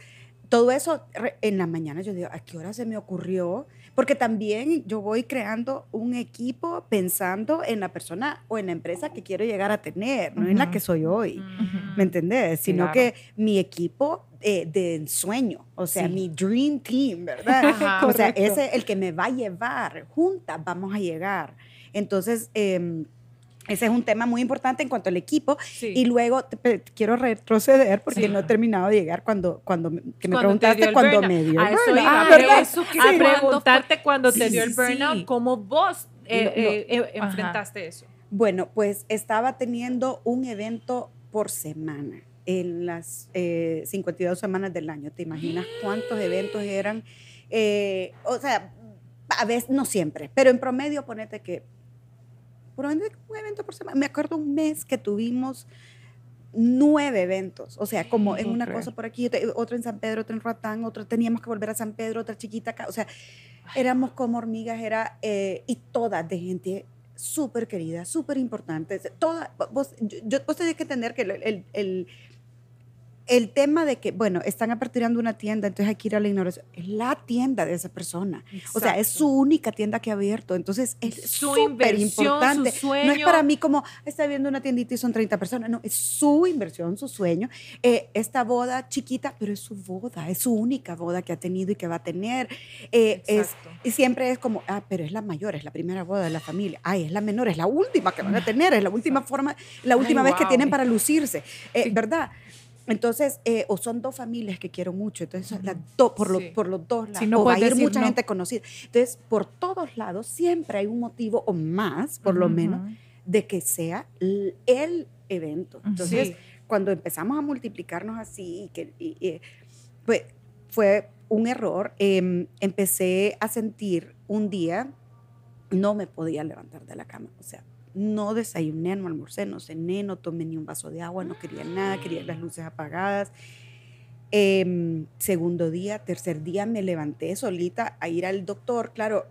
todo eso en la mañana yo digo, ¿a qué hora se me ocurrió? Porque también yo voy creando un equipo pensando en la persona o en la empresa que quiero llegar a tener, no en la que soy hoy, ¿me entendés? Sino que mi equipo eh, de ensueño, o sea, mi dream team, ¿verdad? o sea, ese es el que me va a llevar, juntas vamos a llegar. Entonces, em, ese es un tema muy importante en cuanto al equipo. Y luego quiero retroceder porque no he terminado de llegar cuando, cuando me, que me preguntaste cuando me dio el burnout. Ah, eso a preguntarte cuando te dio el burnout, ¿cómo vos eh, eh, enfrentaste eso? Bueno, pues estaba teniendo un evento por semana en las 52 eh, semanas del año. ¿Te imaginas cuántos eventos eran? Eh, o sea, a veces, no siempre, pero en promedio ponete que, probablemente un evento por semana. Me acuerdo un mes que tuvimos nueve eventos, o sea, como en una cosa por aquí, otro en San Pedro, otro en Ratán, otro teníamos que volver a San Pedro, otra chiquita acá, o sea, éramos como hormigas, era, eh, y todas de gente súper querida, súper importante, toda, vos, yo, vos tenés que entender que el, el el tema de que, bueno, están aperturando una tienda, entonces hay que ir a la ignorancia, es la tienda de esa persona. O sea, es su única tienda que ha abierto. Entonces, es súper importante. No es para mí como, está viendo una tiendita y son 30 personas. No, es su inversión, su sueño. Eh, esta boda chiquita, pero es su boda, es su única boda que ha tenido y que va a tener. Eh, es, y siempre es como, ah, pero es la mayor, es la primera boda de la familia. Ay, es la menor, es la última que van a tener, es la última forma, la última vez que tienen para lucirse. Eh, ¿Verdad? Entonces, eh, o son dos familias que quiero mucho, entonces por, por, los dos lados, no o va a ir mucha gente conocida. Entonces, por todos lados siempre hay un motivo o más, por lo menos, de que sea el evento. Entonces, cuando empezamos a multiplicarnos así, que, pues, fue un error, em, empecé a sentir un día, no me podía levantar de la cama, o sea, no desayuné, no almorcé, no cené, no tomé ni un vaso de agua, no quería nada, quería las luces apagadas. Em, segundo día, tercer día me levanté solita a ir al doctor. Claro,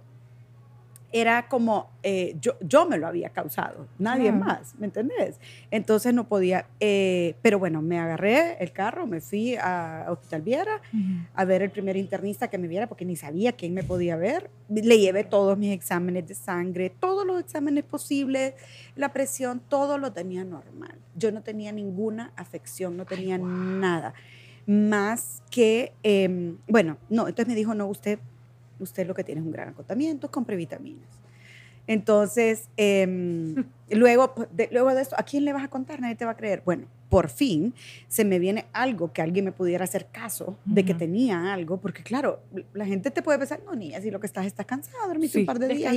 era como eh, yo, yo me lo había causado, nadie más, ¿me entendés? Entonces no podía, eh, pero bueno, me agarré el carro, me fui a Hospital Viera a ver el primer internista que me viera porque ni sabía quién me podía ver. Le llevé todos mis exámenes de sangre, todos los exámenes posibles, la presión, todo lo tenía normal. Yo no tenía ninguna afección, no tenía nada más que, em, bueno, no, entonces me dijo, no, usted usted lo que tiene es un gran acotamiento, compre vitaminas. Entonces, em, (laughs) luego, de, luego de esto, ¿a quién le vas a contar? Nadie te va a creer. Bueno, por fin se me viene algo que alguien me pudiera hacer caso de que tenía algo, porque claro, la gente te puede pensar, no, ni así lo que estás, estás cansado, dormiste un par de días.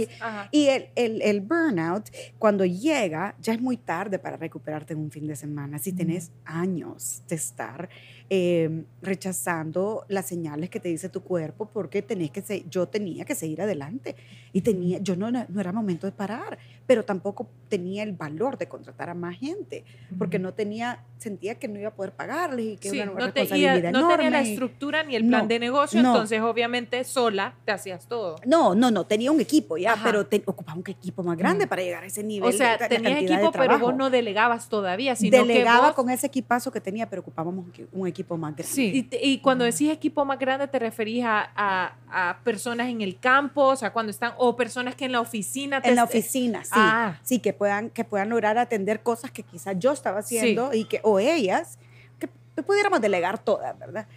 Y, el, el, el, burnout, cuando llega, ya es muy tarde para recuperarte en un fin de semana. Si tenés años de estar em, rechazando las señales que te dice tu cuerpo, porque tenés que yo tenía que seguir adelante. y tenía, yo no, no era momento de parar, pero tampoco tenía el valor de contratar a más gente, porque no tenía, sentía que no iba a poder pagarles y que Sí, era una no, responsabilidad eh, no tenía la enorme. estructura ni el plan No, de negocio, no. entonces obviamente sola te hacías todo. No, no, no, tenía un equipo ya, Ajá. pero te- ocupaba un equipo más grande para llegar a ese nivel. O sea, de- tenías equipo, pero vos no delegabas todavía, sino Delegaba que vos... con ese equipazo que tenía, pero ocupábamos un equi- un equipo más grande. Sí. Y, y cuando decís equipo más grande, ¿te referís a, a- a personas en el campo? O sea, cuando están... O personas que en la oficina... te- En la oficina, sí. Ah. Sí, que puedan, que puedan lograr atender cosas que quizás yo estaba haciendo y que, o ellas, que pudiéramos delegar todas, ¿verdad?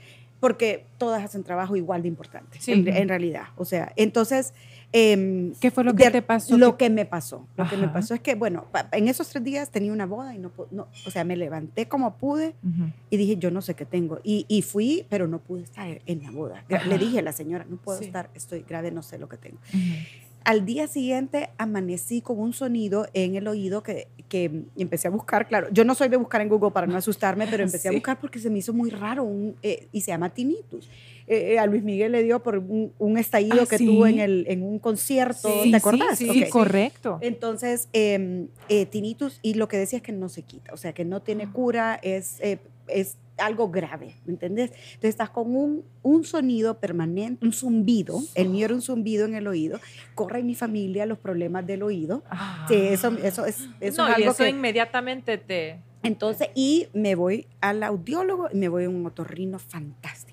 Porque todas hacen trabajo igual de importante, Sí. en, en realidad. O sea, entonces... em, ¿Qué fue lo que de- te pasó? Lo que me pasó. Lo que me Ajá. pasó es que, bueno, en esos tres días tenía una boda y no, no o sea, me levanté como pude y dije, yo no sé qué tengo. Y, y fui, pero no pude estar en la boda. Gra- Le Ajá. dije a la señora, no puedo Sí. estar, estoy grave, no sé lo que tengo. Al día siguiente amanecí con un sonido en el oído que, que empecé a buscar, claro, yo no soy de buscar en Google para no asustarme, pero (laughs) empecé a buscar porque se me hizo muy raro un, eh, y se llama tinnitus. Eh, eh, a Luis Miguel le dio por un, un estallido Ah, que ¿sí? tuvo en, el, en un concierto, Sí, ¿te acordás? sí, correcto. Entonces, eh, eh, tinnitus, y lo que decía es que no se quita, o sea, que no tiene cura, es, eh, es algo grave, ¿me entendés? Entonces estás con un, un sonido permanente, un zumbido, el mío era un zumbido en el oído, corre en mi familia los problemas del oído. Sí, eso, eso es, eso no, es y algo eso que... inmediatamente te... Entonces, y me voy al audiólogo y me voy a un otorrino fantástico.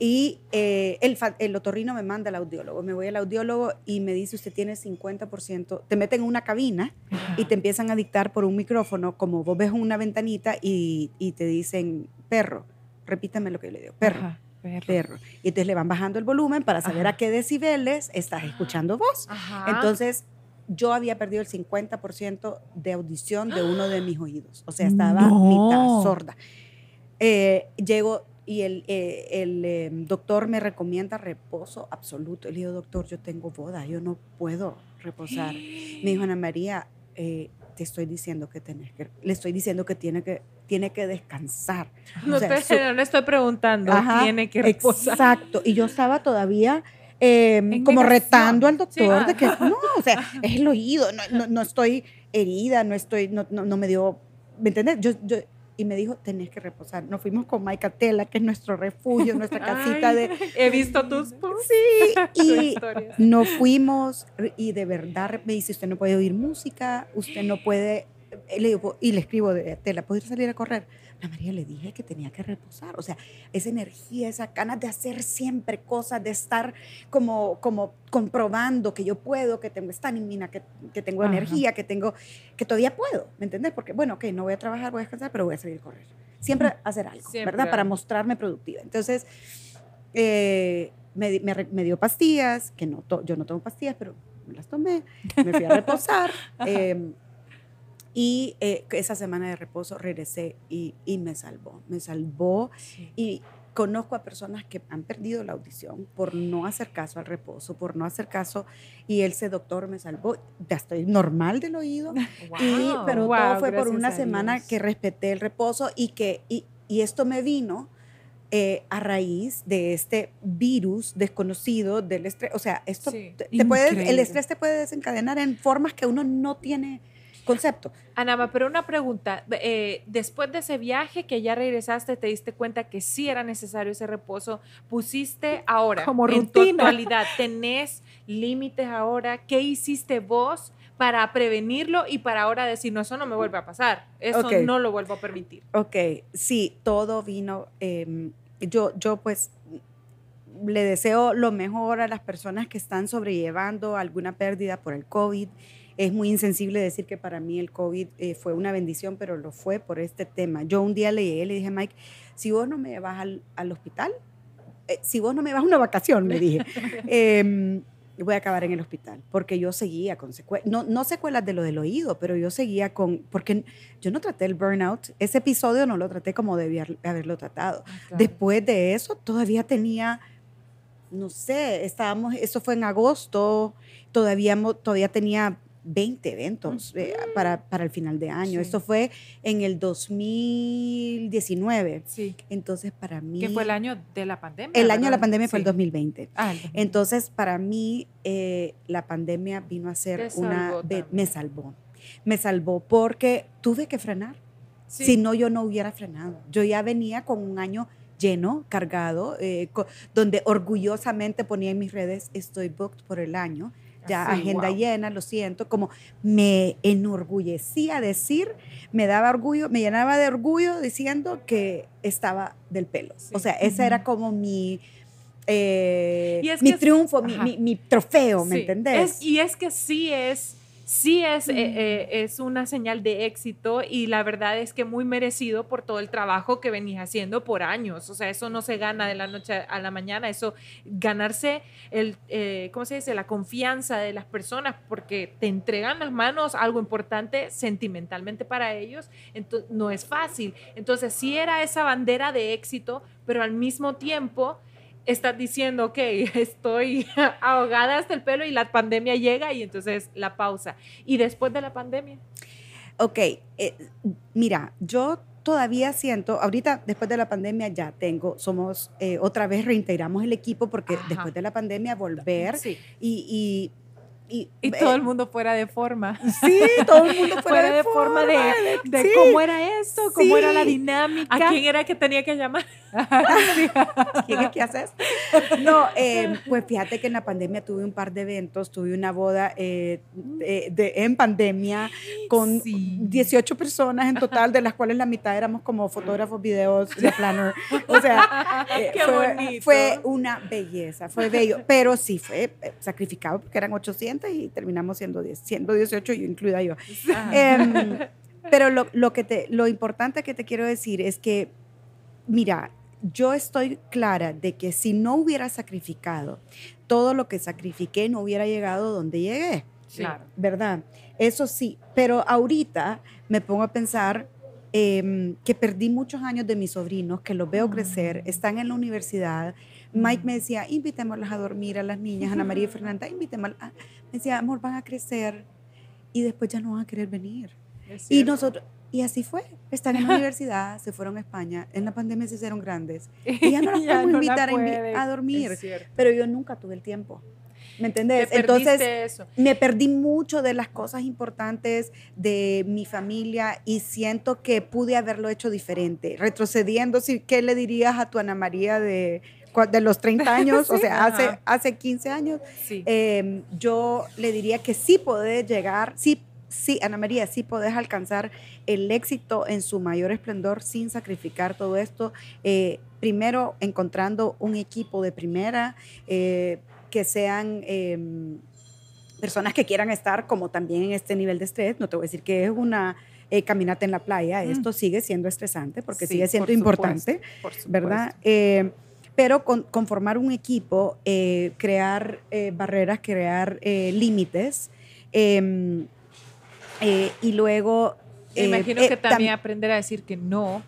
Y eh, el, el otorrino me manda al audiólogo. Me voy al audiólogo y me dice, usted tiene 50%, te meten en una cabina y te empiezan a dictar por un micrófono, como vos ves una ventanita y, y te dicen, perro, repítame lo que yo le digo, perro, Ajá, perro. perro. Y entonces le van bajando el volumen para saber Ajá. a qué decibeles estás escuchando vos. Entonces, yo había perdido el 50% de audición de uno de mis oídos. O sea, estaba No. mitad sorda. Eh, llego y el, eh, el eh, doctor me recomienda reposo absoluto. Le digo, doctor, yo tengo boda, yo no puedo reposar. Me dijo, (gasps) Ana María, eh, te estoy diciendo que tenés que, le estoy diciendo que tiene que, tiene que descansar. no, o sea, te, su- no le estoy preguntando, Ajá, tiene que reposar. Exacto. Y yo estaba todavía En como retando al doctor Sí. de que no, (laughs) o sea, es el oído, no, no, no estoy herida, no estoy, no, no, no me dio, ¿me entiendes? Yo, yo, y me dijo, tenés que reposar. Nos fuimos con Maika Tela, que es nuestro refugio, nuestra (laughs) casita Ay, de... He visto tus posts. Sí, (laughs) y nos fuimos y de verdad me dice, usted no puede oír música, usted no puede, le digo, y le escribo de tela, ¿puedes salir a correr? Ana María le dije que tenía que reposar, o sea, esa energía, esa ganas de hacer siempre cosas, de estar como, como comprobando que yo puedo, que tengo estamina, que, que tengo Ajá. energía, que tengo, que todavía puedo, ¿me entiendes? Porque, bueno, ok, no voy a trabajar, voy a descansar, pero voy a salir a correr. Siempre hacer algo, Siempre ¿verdad? Para mostrarme productiva. Entonces, eh, me, me dio pastillas, que no to- yo no tomo pastillas, pero me las tomé, me fui a reposar. (laughs) eh, y eh, esa semana de reposo regresé y, y me salvó, me salvó. Y conozco a personas que han perdido la audición por no hacer caso al reposo, por no hacer caso, y ese doctor me salvó. Ya estoy normal del oído, (laughs) y, Wow. pero Wow, todo fue por una semana que respeté el reposo y que y, y esto me vino eh, a raíz de este virus desconocido del estrés. O sea, esto Sí. te, te puede, el estrés te puede desencadenar en formas que uno no tiene concepto. Anama, pero una pregunta. eh, después de ese viaje que ya regresaste, te diste cuenta que sí era necesario ese reposo. ¿Pusiste ahora, Como en tu rutina. actualidad, tenés límites ahora? ¿Qué hiciste vos para prevenirlo y para ahora decir, no, eso no me vuelve a pasar? Eso no lo vuelvo a permitir. Ok, sí, todo vino. eh, yo, yo pues le deseo lo mejor a las personas que están sobrellevando alguna pérdida por el COVID. Es muy insensible decir que para mí el COVID eh, fue una bendición, pero lo fue por este tema. Yo un día le llegué, le dije, Mike, si vos no me llevas al, al hospital, eh, si vos no me vas a una vacación, le dije, (laughs) em, voy a acabar en el hospital, porque yo seguía con secuelas, no, no secuelas de lo del oído, pero yo seguía con, porque yo no traté el burnout, ese episodio no lo traté como debía haberlo tratado. Después de eso, todavía tenía, no sé, estábamos, eso fue en agosto, todavía, todavía tenía 20 eventos eh, para, para, el final de año. Esto fue en el 2019. Sí. Entonces, para mí... Que fue el año de la pandemia. El año de la pandemia fue el 2020. Ah, Entonces, para mí, eh, la pandemia vino a ser una... me salvó. Me salvó porque tuve que frenar. Si no, yo no hubiera frenado. Yo ya venía con un año lleno, cargado, eh, donde orgullosamente ponía en mis redes, estoy booked por el año, ya agenda llena, lo siento, como me enorgullecía decir, me daba orgullo, me llenaba de orgullo diciendo que estaba del pelo. O sea, ese era como mi... Eh, mi triunfo, mi, mi, trofeo, ¿me entendés? y es que sí es sí es, eh, eh, es una señal de éxito y la verdad es que muy merecido por todo el trabajo que venís haciendo por años. O sea, eso no se gana de la noche a la mañana, eso ganarse el, eh, ¿cómo se dice? La confianza de las personas porque te entregan las manos algo importante sentimentalmente para ellos, entonces no es fácil. Entonces sí era esa bandera de éxito, pero al mismo tiempo estás diciendo, ok, (laughs) estoy (laughs) ahogada hasta el pelo y la pandemia llega y entonces la pausa. ¿Y después de la pandemia? Ok, eh, mira, yo todavía siento, ahorita después de la pandemia ya tengo, somos, eh, otra vez reintegramos el equipo porque después de la pandemia volver y, y y, todo el mundo fuera de forma. Sí, todo el mundo (laughs) fuera, de, forma, de, cómo era esto, cómo era la dinámica. ¿A quién era que tenía que llamar? (laughs) ¿Quién es que haces? No, eh, pues fíjate que en la pandemia tuve un par de eventos, tuve una boda eh, de, en pandemia con 18 personas en total, de las cuales la mitad éramos como fotógrafos, videos, de planner. O sea, eh, fue, fue una belleza, fue bello, pero sí fue sacrificado porque eran 800 y terminamos siendo, 10, siendo 18, yo incluida yo. Em, (laughs) pero lo, lo, que te, lo importante que te quiero decir es que, mira, yo estoy clara de que si no hubiera sacrificado todo lo que sacrifiqué, no hubiera llegado donde llegué. Claro. ¿Verdad? Eso sí, pero ahorita me pongo a pensar em, que perdí muchos años de mis sobrinos, que los veo crecer, mm. están en la universidad. Mike me decía, invitémoslas a dormir a las niñas, Ana María y Fernanda, invitémoslas. Me decía, amor, van a crecer y después ya no van a querer venir. Y nosotros, y así fue. Están en la (laughs) universidad, se fueron a España, en la pandemia se hicieron grandes. (laughs) Y ya no las podemos invitar a, dormir. Pero yo nunca tuve el tiempo. ¿Me entendés? Entonces, me perdí mucho de las cosas importantes de mi familia y siento que pude haberlo hecho diferente. Retrocediendo, ¿qué le dirías a tu Ana María de de los 30 (laughs) años, o sea, hace, hace 15 años, em, yo le diría que sí podés llegar, sí, sí, Ana María, sí podés alcanzar el éxito en su mayor esplendor sin sacrificar todo esto. Eh, primero, encontrando un equipo de primera, eh, que sean em, personas que quieran estar como también en este nivel de estrés. No te voy a decir que es una... Eh, caminata en la playa, mm. esto sigue siendo estresante porque sigue siendo importante, ¿verdad? Pero con, conformar un equipo, eh, crear eh, barreras, crear eh, límites em, y luego... Me imagino que también aprender a decir que no.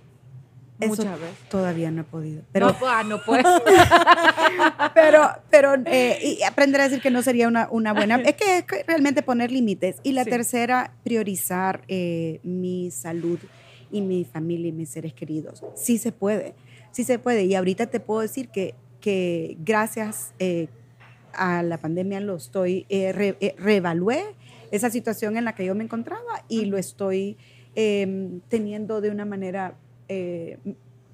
Muchas veces. Todavía no he podido. Pero, no, ah, no puedo. (laughs) pero, pero y aprender a decir que no sería una, una buena. Es que, es realmente poner límites. Y la tercera, priorizar mi salud y mi familia y mis seres queridos. Sí se puede sí se puede. Y ahorita te puedo decir que, que gracias eh, a la pandemia lo estoy, eh, eh, reevalué esa situación en la que yo me encontraba y lo estoy em, teniendo de una manera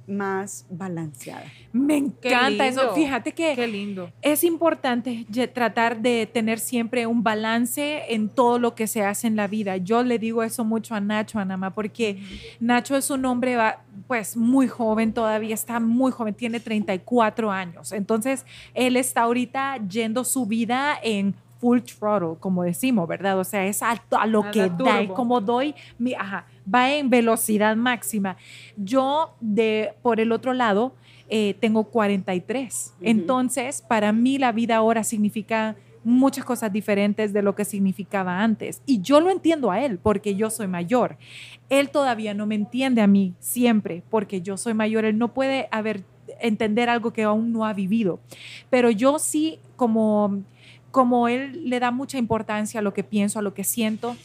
más balanceada. Me encanta eso. Fíjate que lindo. es importante tratar de tener siempre un balance en todo lo que se hace en la vida. Yo le digo eso mucho a Nacho, Anama, porque Nacho es un hombre pues muy joven todavía, está muy joven, tiene 34 años. Entonces, él está ahorita yendo su vida en full throttle, como decimos, ¿verdad? O sea, es alto a lo que da, como doy mi, ajá, va en velocidad máxima. Yo, de, por el otro lado, eh, tengo 43. Entonces, para mí la vida ahora significa muchas cosas diferentes de lo que significaba antes. Y yo lo entiendo a él porque yo soy mayor. Él todavía no me entiende a mí siempre porque yo soy mayor. Él no puede haber entender algo que aún no ha vivido. Pero yo sí como como él le da mucha importancia a lo que pienso, a lo que siento,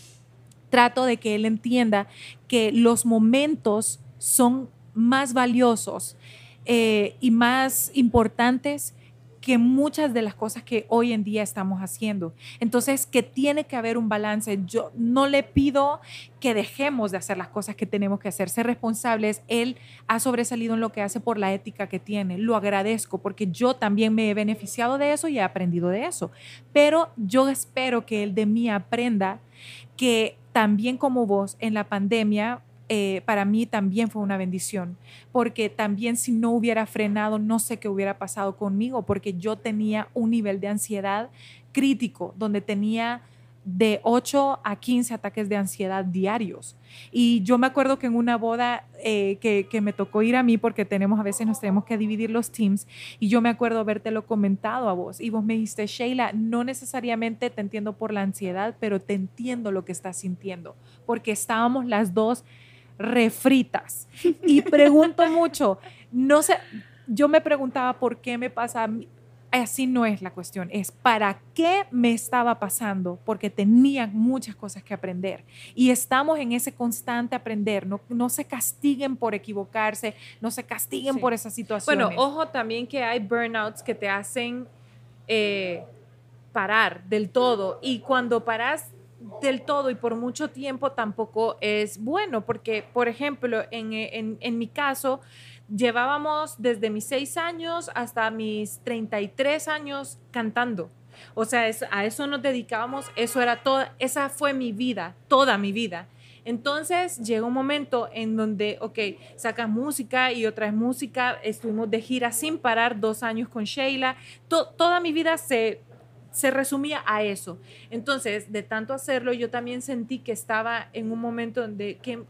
trato de que él entienda que los momentos son más valiosos eh, y más importantes que muchas de las cosas que hoy en día estamos haciendo. Entonces, que tiene que haber un balance. Yo no le pido que dejemos de hacer las cosas que tenemos que hacer, ser responsables. Él ha sobresalido en lo que hace por la ética que tiene. Lo agradezco porque yo también me he beneficiado de eso y he aprendido de eso. Pero yo espero que él de mí aprenda que también como vos en la pandemia eh, para mí también fue una bendición, porque también si no hubiera frenado, no sé qué hubiera pasado conmigo, porque yo tenía un nivel de ansiedad crítico, donde tenía de 8 a 15 ataques de ansiedad diarios. Y yo me acuerdo que en una boda eh, que, que, me tocó ir a mí, porque tenemos a veces nos tenemos que dividir los teams, y yo me acuerdo habértelo comentado a vos, y vos me dijiste, Sheila, no necesariamente te entiendo por la ansiedad, pero te entiendo lo que estás sintiendo, porque estábamos las dos refritas. Y pregunto mucho, no sé, yo me preguntaba por qué me pasa Así no es la cuestión, es para qué me estaba pasando, porque tenía muchas cosas que aprender. Y estamos en ese constante aprender, no, no se castiguen por equivocarse, no se castiguen por esa situación. Bueno, ojo también que hay burnouts que te hacen eh, parar del todo. Y cuando paras del todo y por mucho tiempo tampoco es bueno, porque, por ejemplo, en, en, en mi caso, llevábamos desde mis seis años hasta mis 33 años cantando. O sea, a eso nos dedicábamos, eso era toda, esa fue mi vida, toda mi vida. Entonces llegó un momento en donde, ok, sacas música y otra es música, estuvimos de gira sin parar dos años con Sheila, toda mi vida se se resumía a eso. Entonces, de tanto hacerlo, yo también sentí que estaba en un momento donde que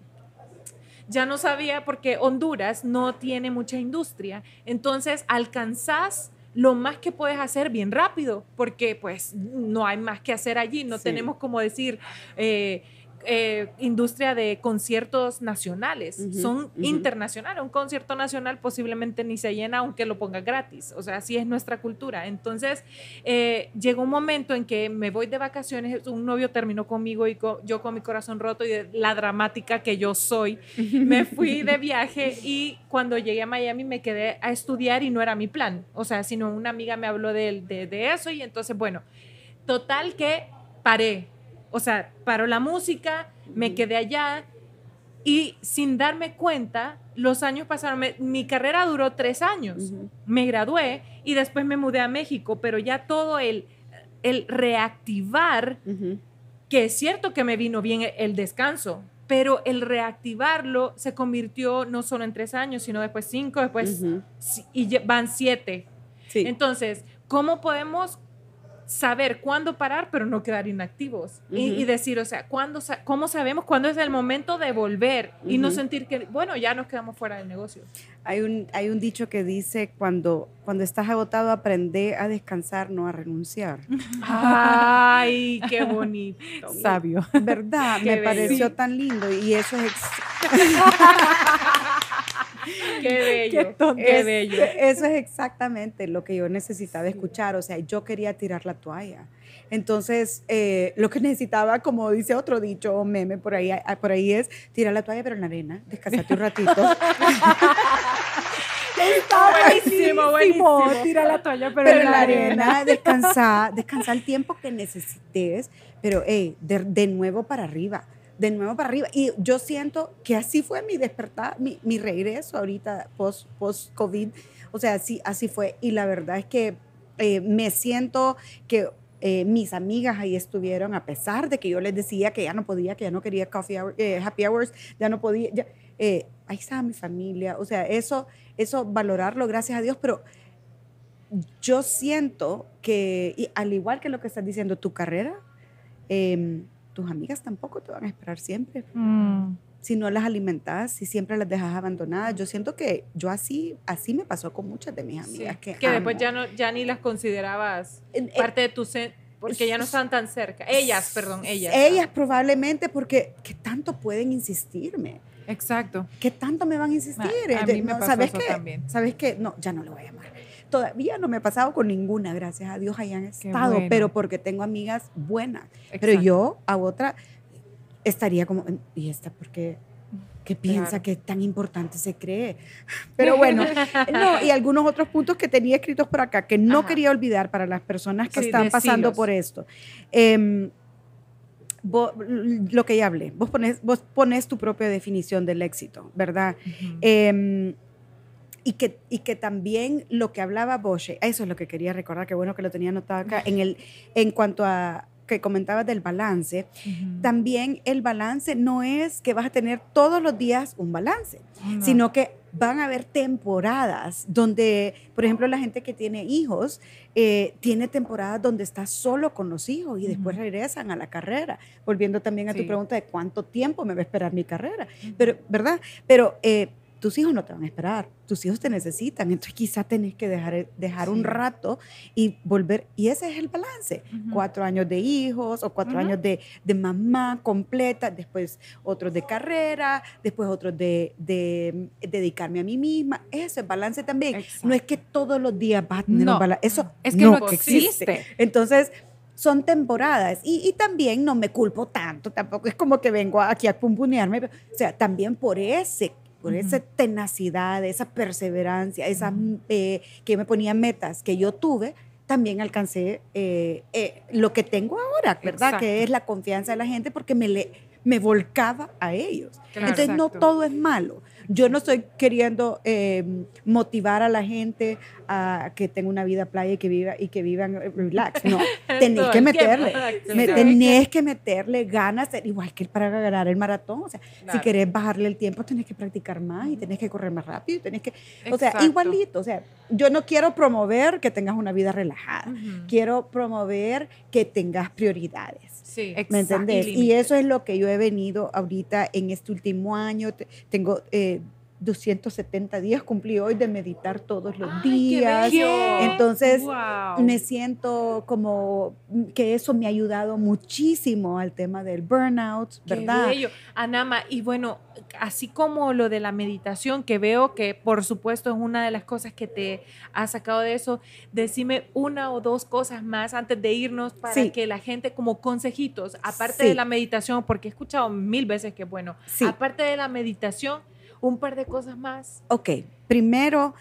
ya no sabía porque Honduras no tiene mucha industria. Entonces, alcanzás lo más que puedes hacer bien rápido, porque pues no hay más que hacer allí, no tenemos como decir... Eh, eh, industria de conciertos nacionales, son internacionales. Un concierto nacional posiblemente ni se llena aunque lo ponga gratis, o sea, así es nuestra cultura. Entonces, eh, llegó un momento en que me voy de vacaciones, un novio terminó conmigo y yo con mi corazón roto y de la dramática que yo soy, me fui de (laughs) viaje y cuando llegué a Miami me quedé a estudiar y no era mi plan, o sea, sino una amiga me habló de, de, de eso y entonces, bueno, total que paré o sea, paró la música, me quedé allá y sin darme cuenta, los años pasaron. mi carrera duró tres años. Me gradué y después me mudé a México, pero ya todo el, el reactivar, que es cierto que me vino bien el, descanso, pero el reactivarlo se convirtió no solo en tres años, sino después cinco, después y van siete. Entonces, ¿cómo podemos saber cuándo parar, pero no quedar inactivos. y, decir, o sea, ¿cuándo, ¿cómo sabemos cuándo es el momento de volver y no sentir que, bueno, ya nos quedamos fuera del negocio? Hay un, hay un dicho que dice, cuando, cuando estás agotado, aprende a descansar, no a renunciar. (laughs) Ay, qué bonito. (laughs) Sabio. ¿Verdad? Me pareció tan lindo y eso es... (laughs) Qué bello, qué, bello. Eso es exactamente lo que yo necesitaba escuchar. O sea, yo quería tirar la toalla. Entonces, eh, lo que necesitaba, como dice otro dicho o meme por ahí, ah, por ahí es tirar la toalla, pero en la arena, descansarte un ratito. Está buenísimo, buenísimo. Tira la toalla, pero, en la arena. Descansar, (laughs) (laughs) descansar el tiempo que necesites, pero hey, de nuevo para arriba de nuevo para arriba. Y yo siento que así fue mi despertar, mi, mi regreso ahorita post-COVID. o sea, así, así fue. Y la verdad es que eh, me siento que eh, mis amigas ahí estuvieron, a pesar de que yo les decía que ya no podía, que ya no quería coffee eh, happy hours, ya no podía. ahí estaba mi familia. O sea, eso, eso valorarlo, gracias a Dios, pero yo siento que, y al igual que lo que estás diciendo, tu carrera, eh, tus amigas tampoco te van a esperar siempre. Mm. Si no las alimentas, si siempre las dejas abandonadas. Yo siento que yo así, así me pasó con muchas de mis amigas. que, que después ya, no, ya ni las considerabas parte de tu... Porque ya no están tan cerca. Ellas, perdón, ellas. Ellas probablemente porque ¿qué tanto pueden insistirme? Exacto. ¿Qué tanto me van a insistir? A, mí me pasó ¿Sabes eso qué? también. ¿Sabes qué? No, ya no le voy a llamar todavía no me he pasado con ninguna, gracias a Dios hayan estado, bueno. pero porque tengo amigas buenas. Pero yo a otra estaría como, ¿y esta por qué? ¿Qué piensa Claro. que tan importante se cree? (laughs) Pero bueno, no, y algunos otros puntos que tenía escritos por acá que no Ajá. quería olvidar para las personas que Sí, están pasando por esto. Em, lo que ya hablé, vos pones, vos pones tu propia definición del éxito, ¿verdad? Em, y, que, y que también lo que hablaba Bosch, eso es lo que quería recordar, que bueno que lo tenía anotado acá, en, el, en cuanto a que comentabas del balance, Ujú. también el balance no es que vas a tener todos los días un balance, No. sino que van a haber temporadas donde, por ejemplo, la gente que tiene hijos, eh, tiene temporadas donde está solo con los hijos y después Ujú. regresan a la carrera, volviendo también a tu Sí. pregunta de cuánto tiempo me va a esperar mi carrera, Ujú. pero, ¿verdad? Pero eh, tus hijos no te van a esperar, tus hijos te necesitan, entonces quizá tenés que dejar, dejar un rato y volver, y ese es el balance, cuatro años de hijos o cuatro años de, de mamá completa, después otros de carrera, después otros de, de dedicarme a mí misma, ese balance también, Exacto. no es que todos los días vas a tener No, un balance, eso es que no, no, existe. entonces, son temporadas. Y, y también no me culpo tanto, tampoco es como que vengo aquí a pumpunearme. O sea, también por ese por esa tenacidad, esa perseverancia, esa, eh, que me ponía metas que yo tuve, también alcancé eh, eh, lo que tengo ahora, ¿verdad? Exacto. Que es la confianza de la gente porque me, le, me volcaba a ellos. Claro. Entonces, no todo es malo. Yo no estoy queriendo eh, motivar a la gente a que tenga una vida playa y que viva y que vivan eh, relax. No, (laughs) tenés que meterle. me- tenés que meterle ganas, igual que para ganar el maratón. O sea, si querés bajarle el tiempo, tenés que practicar más y tenés que correr más rápido. Tenés que, o sea, igualito. O sea, yo no quiero promover que tengas una vida relajada. Quiero promover que tengas prioridades. Sí. ¿Me entendés? Y eso es lo que yo he venido ahorita en este último año. Te- Tengo eh, 270 días, cumplí hoy de meditar todos los Ay, qué días. bello. Entonces, Wow. me siento como que eso me ha ayudado muchísimo al tema del burnout, Qué ¿verdad? bello. Anama, y bueno, así como lo de la meditación, que veo que por supuesto es una de las cosas que te ha sacado de eso, decime una o dos cosas más antes de irnos para Sí. que la gente como consejitos, aparte Sí. de la meditación, porque he escuchado mil veces que bueno, Sí. aparte de la meditación, un par de cosas más. Ok, primero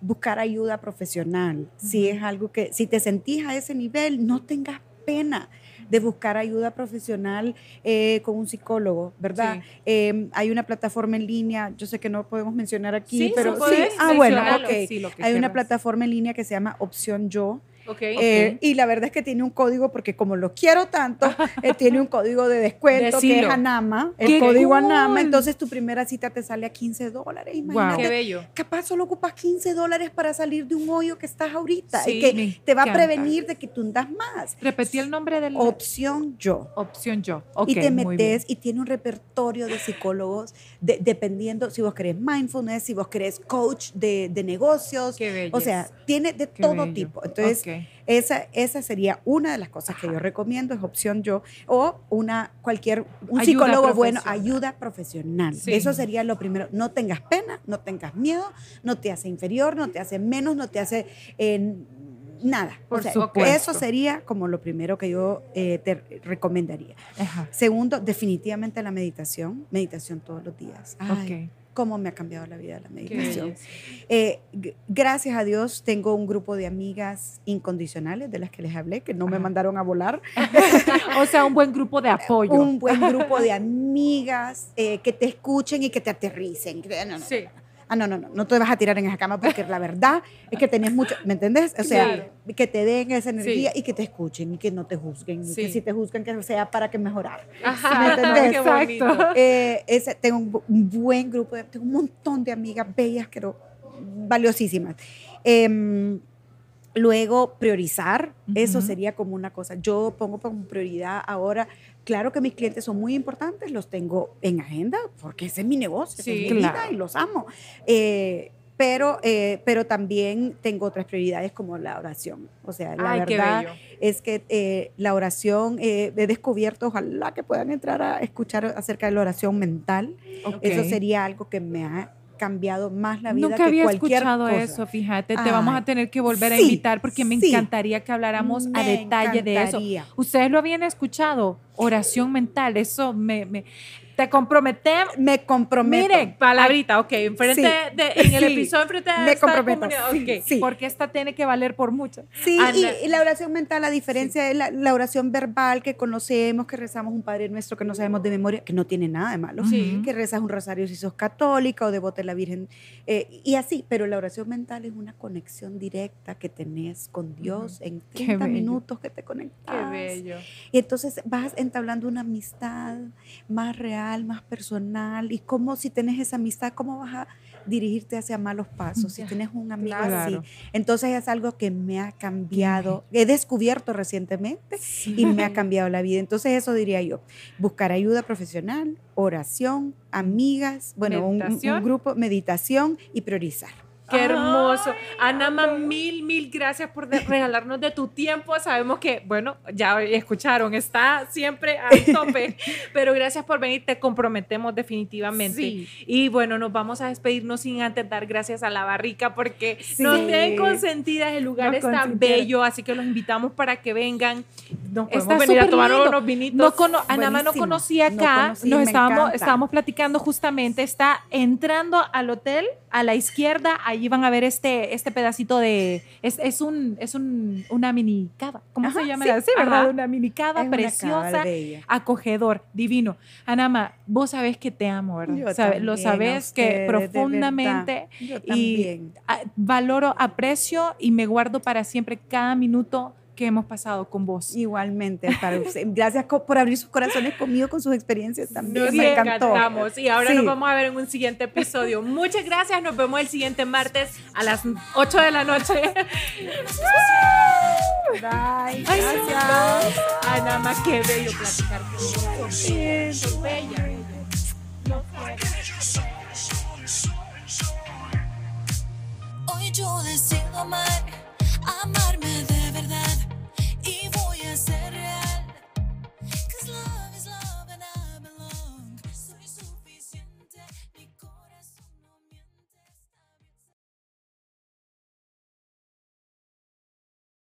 buscar ayuda profesional. Si es algo que, si te sentís a ese nivel, no tengas pena de buscar ayuda profesional eh, con un psicólogo, ¿verdad? Sí. Eh, hay una plataforma en línea, yo sé que no podemos mencionar aquí, Sí, pero sí ah, bueno, ok. sí, Hay una plataforma en línea que se llama Opción Yo. Eh, y la verdad es que tiene un código, porque como lo quiero tanto, (laughs) eh, tiene un código de descuento que es Decilo. Anama, el ¡Qué código cool! Anama. Entonces tu primera cita te sale a 15 dólares. Imagínate Qué bello. capaz solo ocupas 15 dólares para salir de un hoyo que estás ahorita Sí, y que te va a prevenir de que tú hundas más. Repetí el nombre de la Opción yo. opción yo. Ok, y te metes y tiene un repertorio de psicólogos de- dependiendo si vos querés mindfulness, si vos querés coach de, de negocios. Qué bello. O sea, tiene de Qué todo bello. tipo. Entonces, Esa, esa sería una de las cosas que yo recomiendo, es opción yo, o una cualquier, un Ayuda psicólogo bueno, ayuda profesional. Sí. Eso sería lo primero. No tengas pena, no tengas miedo, no te hace inferior, no te hace menos, no te hace eh, nada. Por o sea, supuesto. eso sería como lo primero que yo eh, te recomendaría. Ajá. Segundo, definitivamente la meditación, meditación todos los días. Ay, Ok. Cómo me ha cambiado la vida la meditación. Eh, gracias a Dios tengo un grupo de amigas incondicionales de las que les hablé, que no me mandaron a volar. (laughs) O sea, un buen grupo de apoyo. Un buen grupo de (laughs) amigas eh, que te escuchen y que te aterricen. Que- no, no, Sí. Ah, no, no, no, no te vas a tirar en esa cama porque la verdad es que tenés mucho, ¿me entendés? O sea, Claro. que te den esa energía y que te escuchen y que no te juzguen. Y que si te juzgan, que sea para que mejorar. Ajá, ¿Me (laughs) entendés? qué Exacto. Eh, ese, tengo un buen grupo, de- tengo un montón de amigas bellas, pero valiosísimas. Em, luego, priorizar, eso Ujú. sería como una cosa. Yo pongo como prioridad ahora, claro que mis clientes son muy importantes, los tengo en agenda, porque ese es mi negocio, Sí, es mi vida claro. y los amo. Eh, pero, eh, pero también tengo otras prioridades como la oración. O sea, la Ay, verdad es que eh, la oración, eh, he descubierto, ojalá que puedan entrar a escuchar acerca de la oración mental. Eso sería algo que me ha cambiado más la vida Nunca que había cualquier escuchado cosa. eso, fíjate. Te vamos a tener que volver a invitar porque me sí. encantaría que habláramos a detalle de eso. Ustedes lo habían escuchado, oración mental, eso me, me te comprometemos. Me comprometo. Miren, Palabrita, ok. Enfrente Sí. de, en el Sí. episodio, enfrente de Me esta comprometo, comunidad, sí, porque esta tiene que valer por mucho. Sí, y, y la oración mental, a diferencia de la, la oración verbal que conocemos, que rezamos un Padre Nuestro que no sabemos de memoria, que no tiene nada de malo, Sí. que rezas un rosario si sos católica o devota de la Virgen, eh, y así, pero la oración mental es una conexión directa que tenés con Dios en Qué 30 bello. minutos que te conectas. Qué bello. Y entonces vas entablando una amistad más real, más personal. Y cómo si tenés esa amistad, ¿cómo vas a dirigirte hacia malos pasos? Si tienes un amigo claro. así. Entonces es algo que me ha cambiado, he descubierto recientemente y me ha cambiado la vida. Entonces eso diría yo, buscar ayuda profesional, oración, amigas, bueno, un- grupo, meditación y priorizar. Qué hermoso. Anama, mil, mil gracias por de- regalarnos de tu tiempo. Sabemos que, bueno, ya escucharon, está siempre a (laughs) tope, pero gracias por venir, te comprometemos definitivamente. Sí. Y bueno, nos vamos a despedirnos sin antes dar gracias a la barrica porque Sí. nos tienen consentidas, el lugar Nos está bello, así que los invitamos para que vengan. Nos podemos Está venir a tomar lindo. unos vinitos. No cono Anama no conocía No acá, nos me estábamos, encanta. estábamos platicando justamente, está entrando al hotel a la izquierda, allí van a ver este, este pedacito de, es, es, un, es un, una mini cava, ¿cómo Ajá, se llama? sí, Sí, ¿verdad? ajá. Una mini cava Es preciosa, cava acogedor, divino. Anama, vos sabés que te amo, ¿verdad? Yo Sabe- lo también, sabes que profundamente. Yo y también. valoro, aprecio y me guardo para siempre cada minuto que hemos pasado con vos. Igualmente, para usted. Gracias por abrir sus corazones conmigo con sus experiencias también. Nos me encantó. encantamos. Y ahora Sí. nos vamos a ver en un siguiente episodio. Muchas gracias. Nos vemos el siguiente martes a las 8 de la noche. Bye. Ay, Gracias. Ay, nada más que bello platicar con vos. Sos bella. Hoy yo decido amar